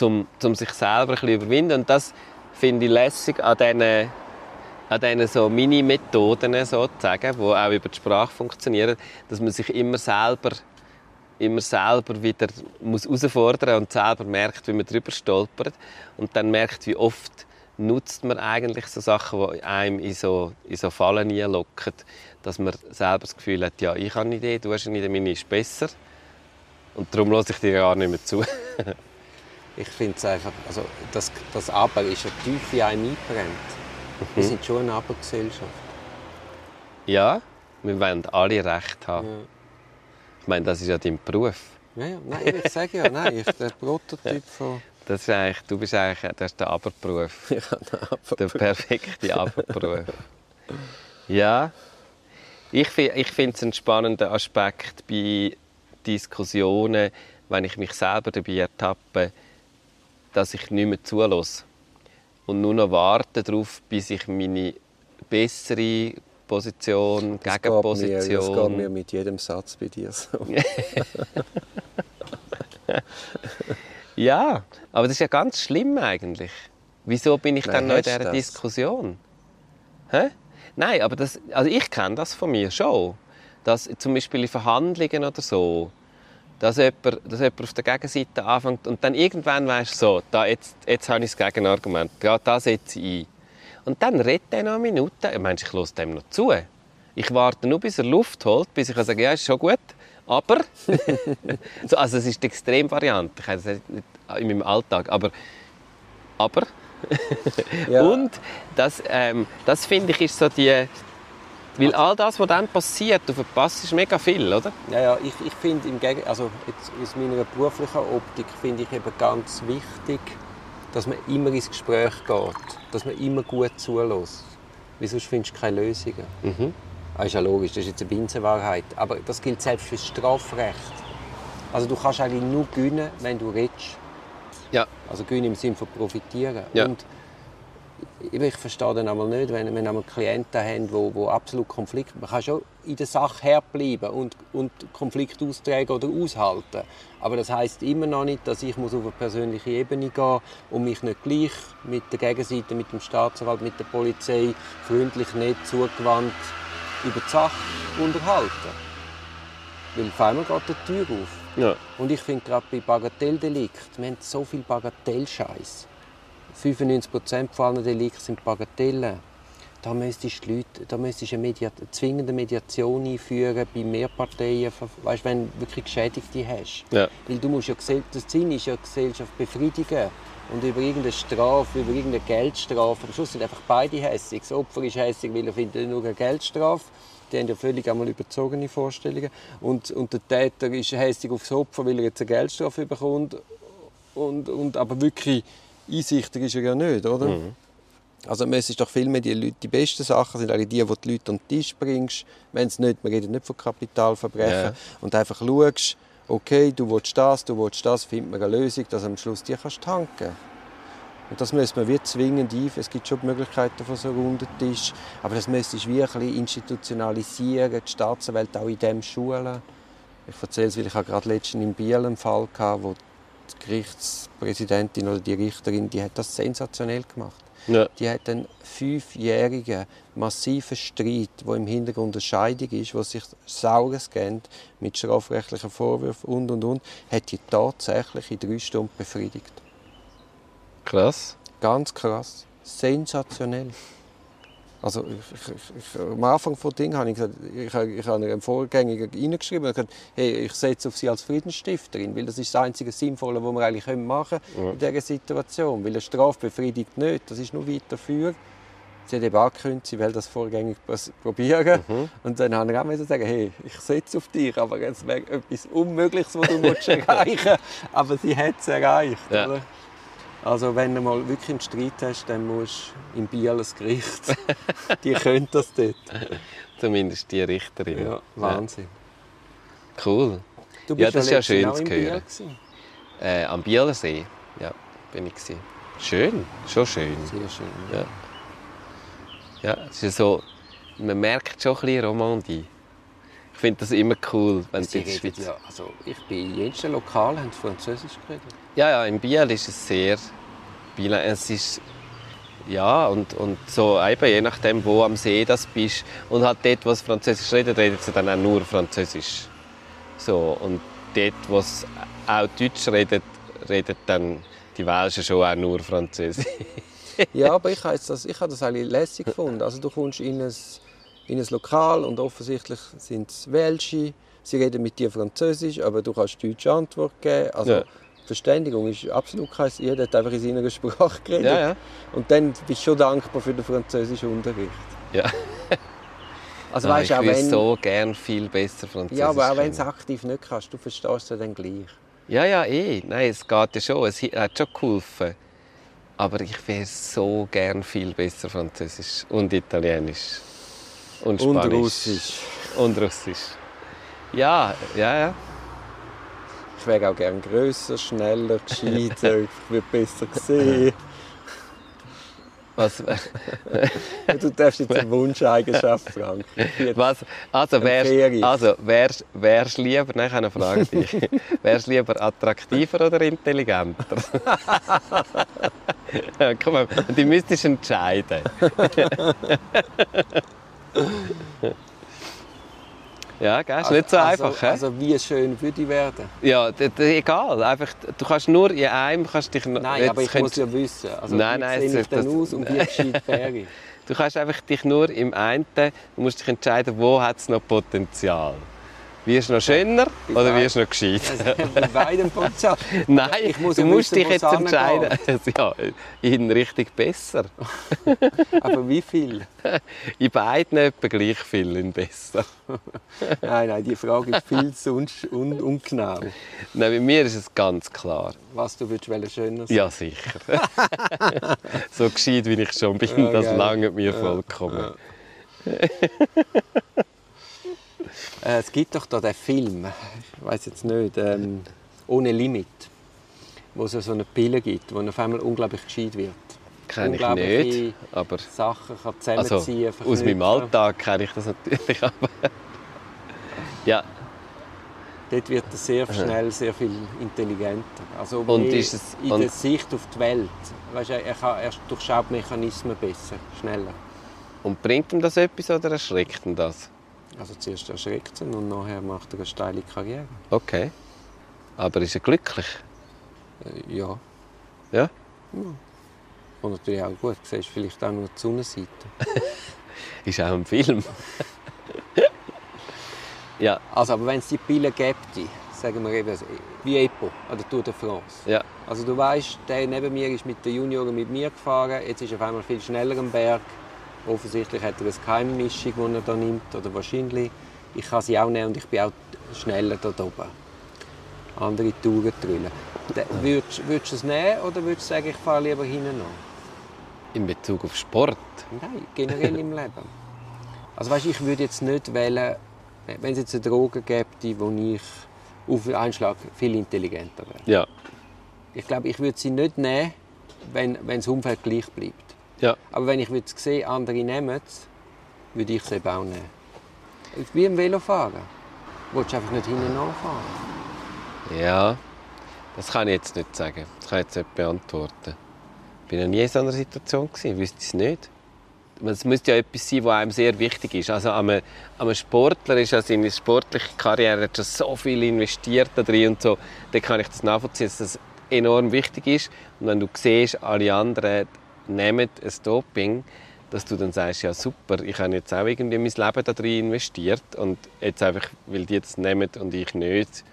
B: um, um sich selber ein bisschen überwinden. Und das finde ich lässig an diesen, an diesen so Mini-Methoden sozusagen, die auch über die Sprache funktionieren, dass man sich immer selber, immer selber wieder muss herausfordern und selber merkt, wie man darüber stolpert und dann merkt, wie oft nutzt man eigentlich so Sachen, die einem in so, in so Fallen locken, dass man selber das Gefühl hat, ja, ich habe eine Idee, du hast eine Idee, meine ist besser. Und darum lasse ich dir gar nicht mehr zu. *laughs*
A: ich finde es einfach, also das, das Aber ist ja tief in einem eingebrannt. Mhm. Wir sind schon eine Aber-Gesellschaft.
B: Ja, wir wollen alle Recht haben. Ja. Ich meine, das ist ja dein Beruf.
A: Ja, ja. Nein, ich sage ja, *laughs* nein, ich der Prototyp von...
B: Das ist eigentlich, du bist eigentlich das ist der Aberberuf. *laughs*
A: Ja, der Aberberuf.
B: Der perfekte Aberberuf. ja, ich, ich finde es einen spannenden Aspekt bei Diskussionen, wenn ich mich selber dabei ertappe, dass ich nicht mehr zulasse und nur noch warte darauf, bis ich meine bessere Position, das Gegenposition...
A: Geht mir, das geht mir mit jedem Satz bei dir so. *laughs*
B: ja, aber das ist ja ganz schlimm eigentlich. Wieso bin ich Nein, dann noch in dieser das? Diskussion? Hä? Nein, aber das, also ich kenne das von mir schon dass zum Beispiel in Verhandlungen oder so, dass jemand, dass jemand auf der Gegenseite anfängt und dann irgendwann weißt du so, da, jetzt, jetzt habe ich das Gegenargument, ja, da setze ich ein. Und dann redet er noch eine Minute. Ich meine, ich höre dem noch zu. Ich warte nur, bis er Luft holt, bis ich kann sagen ja, ist schon gut. Aber, *laughs* so, also es ist die Extremvariante, ich habe das nicht in meinem Alltag, aber, aber,
A: Ja. *laughs*
B: und das, ähm, das finde ich ist so die, weil all das, was dann passiert, du verpasst ist mega viel, oder?
A: Ja, ja, ich, ich finde im Gegen also jetzt aus meiner beruflichen Optik finde ich eben ganz wichtig, dass man immer ins Gespräch geht, dass man immer gut zulässt. Weil sonst findest du keine Lösungen.
B: Mhm.
A: Das ist ja logisch, das ist jetzt eine Binsenwahrheit. Aber das gilt selbst für das Strafrecht. Also du kannst eigentlich nur gewinnen, wenn du redest.
B: Ja.
A: Also gewinnen im Sinne von profitieren.
B: Ja.
A: Und ich verstehe dann einmal nicht, wenn, wenn einmal Klienten haben, wo, wo absolut Konflikt... Man kann schon in der Sache herbleiben und, und Konflikt austragen oder aushalten. Aber das heißt immer noch nicht, dass ich muss auf eine persönliche Ebene gehen muss und mich nicht gleich mit der Gegenseite, mit dem Staatsanwalt, mit der Polizei freundlich, nicht zugewandt über die Sache unterhalten. Weil auf einmal geht die Tür auf.
B: Ja.
A: Und ich finde gerade bei Bagatelldelikt, wir haben so viel Bagatellscheiß. 95% von allen Delikten sind Bagatellen. Da müsstest du, Leute, da müsstest eine, Media eine zwingende Mediation einführen bei Mehrparteien, weißt, wenn du wirklich Geschädigte hast.
B: Ja.
A: Weil du musst ja, das Ziel ist ja, Gesellschaft befriedigen. Und über irgendeine Strafe, über irgendeine Geldstrafe, am Schluss sind einfach beide hässig. Das Opfer ist hässig, weil er findet nur eine Geldstrafe. Die haben ja völlig einmal überzogene Vorstellungen. Und, und der Täter ist hässig aufs Opfer, weil er jetzt eine Geldstrafe bekommt. Und, und, aber wirklich einsichtig ist er ja nicht, oder? Also es ist doch vielmehr die, Leute, die besten Sachen sind eigentlich die, die die Leute an den Tisch bringst. Wenn es nicht, wir reden nicht von Kapitalverbrechen.
B: Ja.
A: Und einfach schaust, okay, du willst das, du willst das, findet man eine Lösung, dass am Schluss die kannst tanken und das müssen wir wie zwingend ein. Es gibt schon die Möglichkeiten von so einem runden Tisch. Aber das müsstest du bisschen institutionalisieren, die Staatsanwälte auch in dem schulen. Ich erzähle es, weil ich gerade letztens in Biel einen Fall hatte, wo die Gerichtspräsidentin oder die Richterin, die hat das sensationell gemacht.
B: Ja.
A: Die hat einen fünfjährigen massiven Streit, wo im Hintergrund eine Scheidung ist, wo sich Saures kennt mit strafrechtlichen Vorwürfen und und und, hat die tatsächlich in drei Stunden befriedigt.
B: Krass.
A: Ganz krass. Sensationell. Also ich, ich, am Anfang von Ding habe ich gesagt, ich, ich habe einem Vorgänger reingeschrieben und gesagt, hey, ich setze auf Sie als Friedensstifterin, weil das ist das einzige Sinnvolle, was wir eigentlich machen können in dieser Situation. Weil eine Strafe befriedigt nicht, das ist nur weiterführen. Sie hat eben angekündigt, sie will das vorgängig probieren. Und dann haben wir auch sagen, hey, ich setze auf dich, aber es wäre etwas Unmögliches, was du *laughs* erreichen musst. Aber sie hat es erreicht.
B: Ja.
A: Also wenn du mal wirklich einen Streit hast, dann musst du im Biel ein Gericht. *laughs* Die können das dort.
B: Zumindest die Richterin.
A: Ja, Wahnsinn.
B: Cool.
A: Du
B: Ja, das ist ja schön zu
A: Biel
B: hören. Äh, am Bielersee. Ja, bin ich gewesen. Schön, schon schön.
A: Sehr schön.
B: Ja. Ja, es ist so, man merkt schon ein bisschen Romandie. Ich finde das immer cool, wenn
A: Sie
B: sie in der Schweiz...
A: ja, also ich bin in jedem Lokal haben Französisch geredet.
B: Ja, ja, in Biel ist es sehr... Biel, es ist... Ja, und, und so eben, je nachdem, wo am See das bist. Und halt dort, wo es Französisch redet, redet sie dann auch nur Französisch. So, und dort, wo es auch Deutsch redet, redet dann die Welschen schon auch nur Französisch. *laughs*
A: Ja, aber ich habe das, ich habe das eigentlich lässig gefunden. Also du kommst in ein, in ein Lokal und offensichtlich sind es Welsche. Sie reden mit dir Französisch, aber du kannst deutsche Antwort geben. Also
B: Ja.
A: Verständigung ist absolut kein... Jeder hat einfach in seiner Sprache geredet.
B: Ja, ja.
A: Und dann bist du schon dankbar für den französischen Unterricht.
B: ja. *laughs*
A: Also
B: Ah,
A: weißt,
B: ich
A: auch wenn,
B: so gern viel besser Französisch
A: ja, aber auch wenn du es aktiv nicht kannst, du verstehst es dann gleich.
B: Ja, ja, eh. Nein, es geht ja schon. Es hat schon geholfen. Aber ich wäre so gern viel besser Französisch und Italienisch. Und
A: Und
B: Spanisch.
A: Russisch.
B: Und Russisch. Ja, ja, ja.
A: Ich wäre auch gerne grösser, schneller, gescheiter, *laughs* ich würde besser sehen.
B: Was, *laughs*
A: Du darfst jetzt eine Wunscheigenschaft. Jetzt-
B: was, also, wärst, also wärst, wärst lieber, nein, ich habe eine Frage dich. *laughs* wärst lieber attraktiver oder intelligenter? Ja, Komm mal, du müsstest entscheiden. Ja, gell? ist nicht so
A: also,
B: einfach. hä?
A: Also wie schön würde ich werden?
B: ja, egal. Einfach, du kannst nur in einem kannst dich
A: Nein,
B: jetzt
A: aber ich
B: könntest-
A: muss ja wissen. Also,
B: Nein,
A: wie
B: nein,
A: sehe ich denn aus und wie gescheit *laughs* wäre ich?
B: Du kannst einfach dich nur im einen, du musst dich entscheiden, wo hat es noch Potenzial. Wirst du noch schöner oder wirst du noch gescheit?
A: Bei beidem Potenzial. *laughs*
B: Nein,
A: ich muss
B: du musst
A: wissen,
B: dich jetzt entscheiden. *laughs* ja, in Richtung besser. *laughs*
A: Aber wie viel?
B: In beiden etwa gleich viel in besser.
A: Nein, nein, die Frage ist viel zu un un ungenau.
B: Nein, bei mir ist es ganz klar.
A: Was du würdest wollen, schöner sein.
B: Ja, sicher. so gescheit, wie ich schon bin,
A: Ja,
B: das langt mir vollkommen.
A: Äh, es gibt doch da den Film, ich weiß jetzt nicht, ähm, «Ohne Limit», wo es so eine Pille gibt, wo auf einmal unglaublich gescheit wird.
B: Kenne ich nicht, aber
A: Sachen kann
B: also,
A: zusammenziehen,
B: aus meinem. Alltag kenne ich das natürlich. Aber *laughs* ja,
A: Dort wird er sehr schnell sehr viel intelligenter. Also
B: Und ist es-
A: in der Sicht auf die Welt. Weißt, du, er, kann, er durchschaut Mechanismen besser, schneller.
B: und bringt ihm das etwas oder erschreckt ihn das?
A: Also zuerst erschreckt ihn und nachher macht er eine steile Karriere.
B: Okay. Aber ist er glücklich?
A: Äh, ja.
B: Ja?
A: Und natürlich auch gut, du siehst vielleicht auch nur die Sonnenseite. *laughs*
B: Ist auch ein Film. *laughs* ja,
A: Also, aber wenn es die Pille gäbe, sagen wir eben, wie Epo an der Tour de France.
B: ja.
A: Also du weißt, der neben mir ist mit den Junioren mit mir gefahren, jetzt ist er auf einmal viel schneller am Berg. Offensichtlich hat er eine Geheimmischung, die er da nimmt, oder wahrscheinlich. Ich kann sie auch nehmen und ich bin auch schneller da oben. Andere Touren drüllen. Würdest, würdest du es nehmen oder würdest du sagen, ich fahre lieber hinten an?
B: In Bezug auf Sport.
A: Nein, generell im Leben. Also weißt, ich würde jetzt nicht wählen, wenn es jetzt eine Droge gäbe, wo ich auf einen Einschlag viel intelligenter wäre.
B: Ja.
A: Ich glaube, ich würde sie nicht nehmen, wenn, wenn das Umfeld gleich bleibt.
B: Ja.
A: Aber wenn ich würde sehen, andere nehmen es, würde ich es eben auch nehmen. Wie im Velofahren. Du willst einfach nicht hinten anfahren.
B: Ja. Das kann ich jetzt nicht sagen. Das kann ich jetzt nicht beantworten. Ich war noch nie in so einer Situation. gewesen, wüsste es nicht. Es müsste ja etwas sein, was einem sehr wichtig ist. Also einem, einem Sportler ist ja seine sportliche Karriere hat schon so viel investiert da drin und so. Dann kann ich das nachvollziehen, dass das enorm wichtig ist. Und wenn du siehst, alle anderen nehmen ein Doping, dass du dann sagst, ja super, ich habe jetzt auch irgendwie mein Leben da drin investiert und jetzt einfach, weil die das nehmen und ich nicht,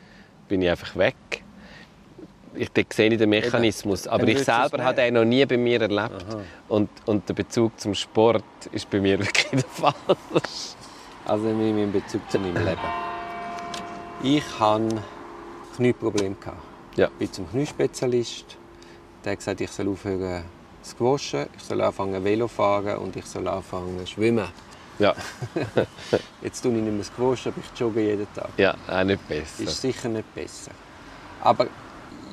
B: bin ich einfach weg. Ich sehe ich den Mechanismus, aber ich selber habe den noch nie bei mir erlebt. Und, und der Bezug zum Sport ist bei mir *laughs* wirklich der Fall.
A: Also mit meinem Bezug zu meinem Leben. Ich hatte Knieprobleme.
B: Ja.
A: Ich bin zum Kniespezialist. Der hat gesagt, ich soll aufhören squashen, ich soll anfangen Velo fahren und ich soll anfangen schwimmen.
B: Ja, *laughs*
A: Jetzt tue ich nicht mehr squashen, aber ich jogge jeden Tag.
B: ja auch nicht besser.
A: ist sicher nicht besser. Aber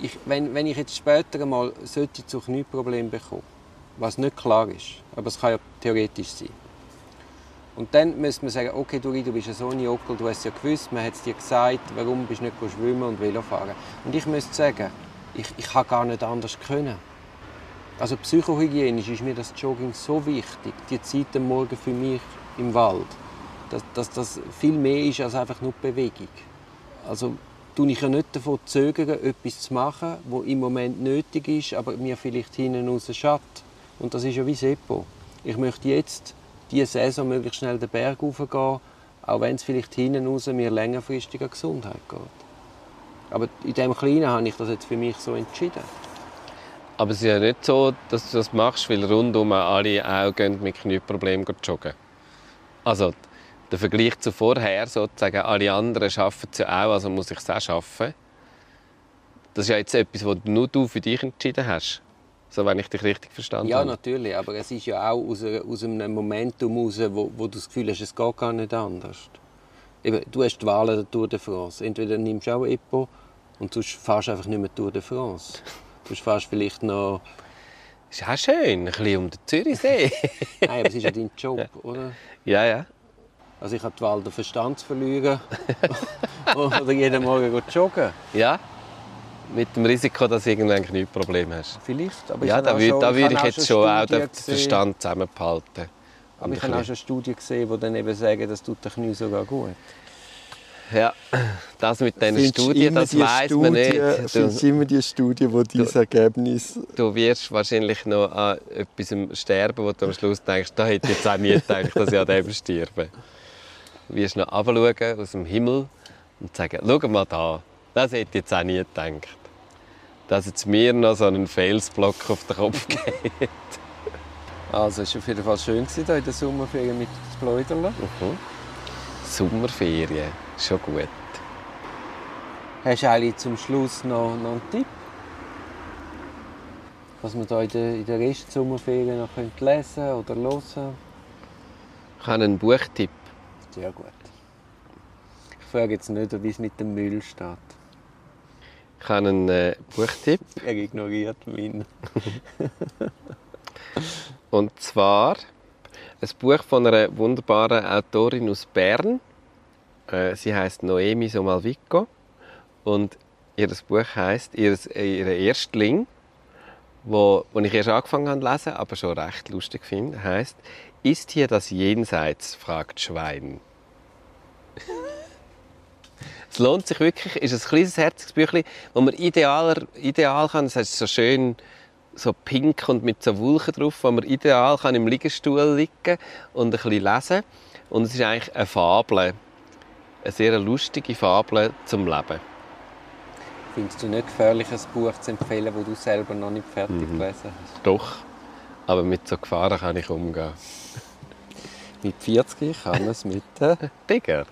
A: ich, wenn, wenn ich jetzt später einmal sollte zu bekommen, was nicht klar ist, aber es kann ja theoretisch sein. Und dann müsste man sagen, okay, Duri, du bist ein so ein Jockel, du hast ja gewusst, man hat es dir gesagt, warum bist du nicht schwimmen und Velo fahren. Und ich müsste sagen, ich, ich kann gar nicht anders können. Also psychohygienisch ist mir das Jogging so wichtig, die Zeit am Morgen für mich im Wald, dass, dass das viel mehr ist als einfach nur Bewegung. Also tue ich ja nicht davon zögern, etwas zu machen, was im Moment nötig ist, aber mir vielleicht hinten raus schadet. Und das ist ja wie Seppo. Ich möchte jetzt diese Saison möglichst schnell den Berg raufgehen, auch wenn es vielleicht hinten raus mir längerfristig an Gesundheit geht. Aber in dem Kleinen habe ich das jetzt für mich so entschieden.
B: Aber es ist ja nicht so, dass du das machst, weil rundum alle auch gehen mit Knieproblemen joggen. Also der Vergleich zu vorher, sozusagen, alle anderen schaffen es ja auch, also muss ich es auch schaffen. Das ist ja jetzt etwas, was nur du für dich entschieden hast. So, wenn ich dich richtig verstanden
A: Ja,
B: habe.
A: natürlich, aber es ist ja auch aus, aus einem Momentum heraus, wo, wo du das Gefühl hast, es geht gar nicht anders. Eben, du hast die Wahl der Tour de France. Entweder nimmst du auch Epo und du fährst einfach nicht mehr Tour de France. *laughs* Du fährst vielleicht noch...
B: Ist auch schön, ein bisschen um den Zürichsee. *laughs*
A: Nein, aber es ist ja dein Job, oder?
B: ja, ja.
A: Also ich habe die Wahl, den Verstand zu verlieren *laughs* oder jeden Morgen zu joggen.
B: Ja. Mit dem Risiko, dass du irgendwann ein Knieproblem hast.
A: Vielleicht, aber
B: Ja, da würde, da würde ich jetzt schon auch den Verstand zusammenbehalten.
A: Aber ich habe auch schon Studien gesehen, die dann eben sagen, das tut den Knie sogar gut.
B: Ja, das mit diesen
C: Findest
B: Studien,
C: immer
B: das
C: die
B: weiß man nicht.
C: Findest
B: Du,
C: immer die Studie, die dieses Ergebnis...
B: du wirst wahrscheinlich noch an etwas sterben, wo du am Schluss denkst, da hätte ich jetzt auch nie gedacht, dass ich an dem sterbe. Du wirst noch runterschauen aus dem Himmel und sagen, schau mal da, das hätte ich jetzt auch nie gedacht. Dass jetzt mir noch so einen Felsblock auf den Kopf *laughs* geht.
A: Also, es war auf jeden Fall schön gewesen, hier in der Sommerferien mit Sploiderle.
B: Sommerferien, schon gut.
A: Hast du eigentlich zum Schluss noch, noch einen Tipp? Was man hier in der, in der Rest Sommerferien noch lesen oder hören
B: Ich habe einen Buchtipp.
A: Sehr gut. Ich frage jetzt nicht, wie es mit dem Müll steht.
B: Ich habe einen äh, Buchtipp. *laughs*
A: Er ignoriert meinen. *laughs*
B: Und zwar ein Buch von einer wunderbaren Autorin aus Bern. Äh, Sie heißt Noemi Somalvico und ihr Buch heißt ihr, ihr Erstling, wo, wo ich erst angefangen habe zu lesen, aber schon recht lustig finde, heißt Ist hier das Jenseits? fragt Schwein. *laughs* Es lohnt sich wirklich, ist ein kleines herziges Büchlein, wo man idealer, ideal kann, es ist so schön so pink und mit so Wulchen drauf, wo man ideal kann im Liegestuhl liegen und ein bisschen lesen. Und es ist eigentlich eine Fabel, eine sehr lustige Fabel zum Leben.
A: Findest du nicht gefährlich, ein Buch zu empfehlen, das du selber noch nicht fertig
B: Mhm.
A: gelesen hast?
B: Doch, aber mit so Gefahren kann ich umgehen.
A: Mit 40 kann man es mit. äh, *laughs*
B: Digger.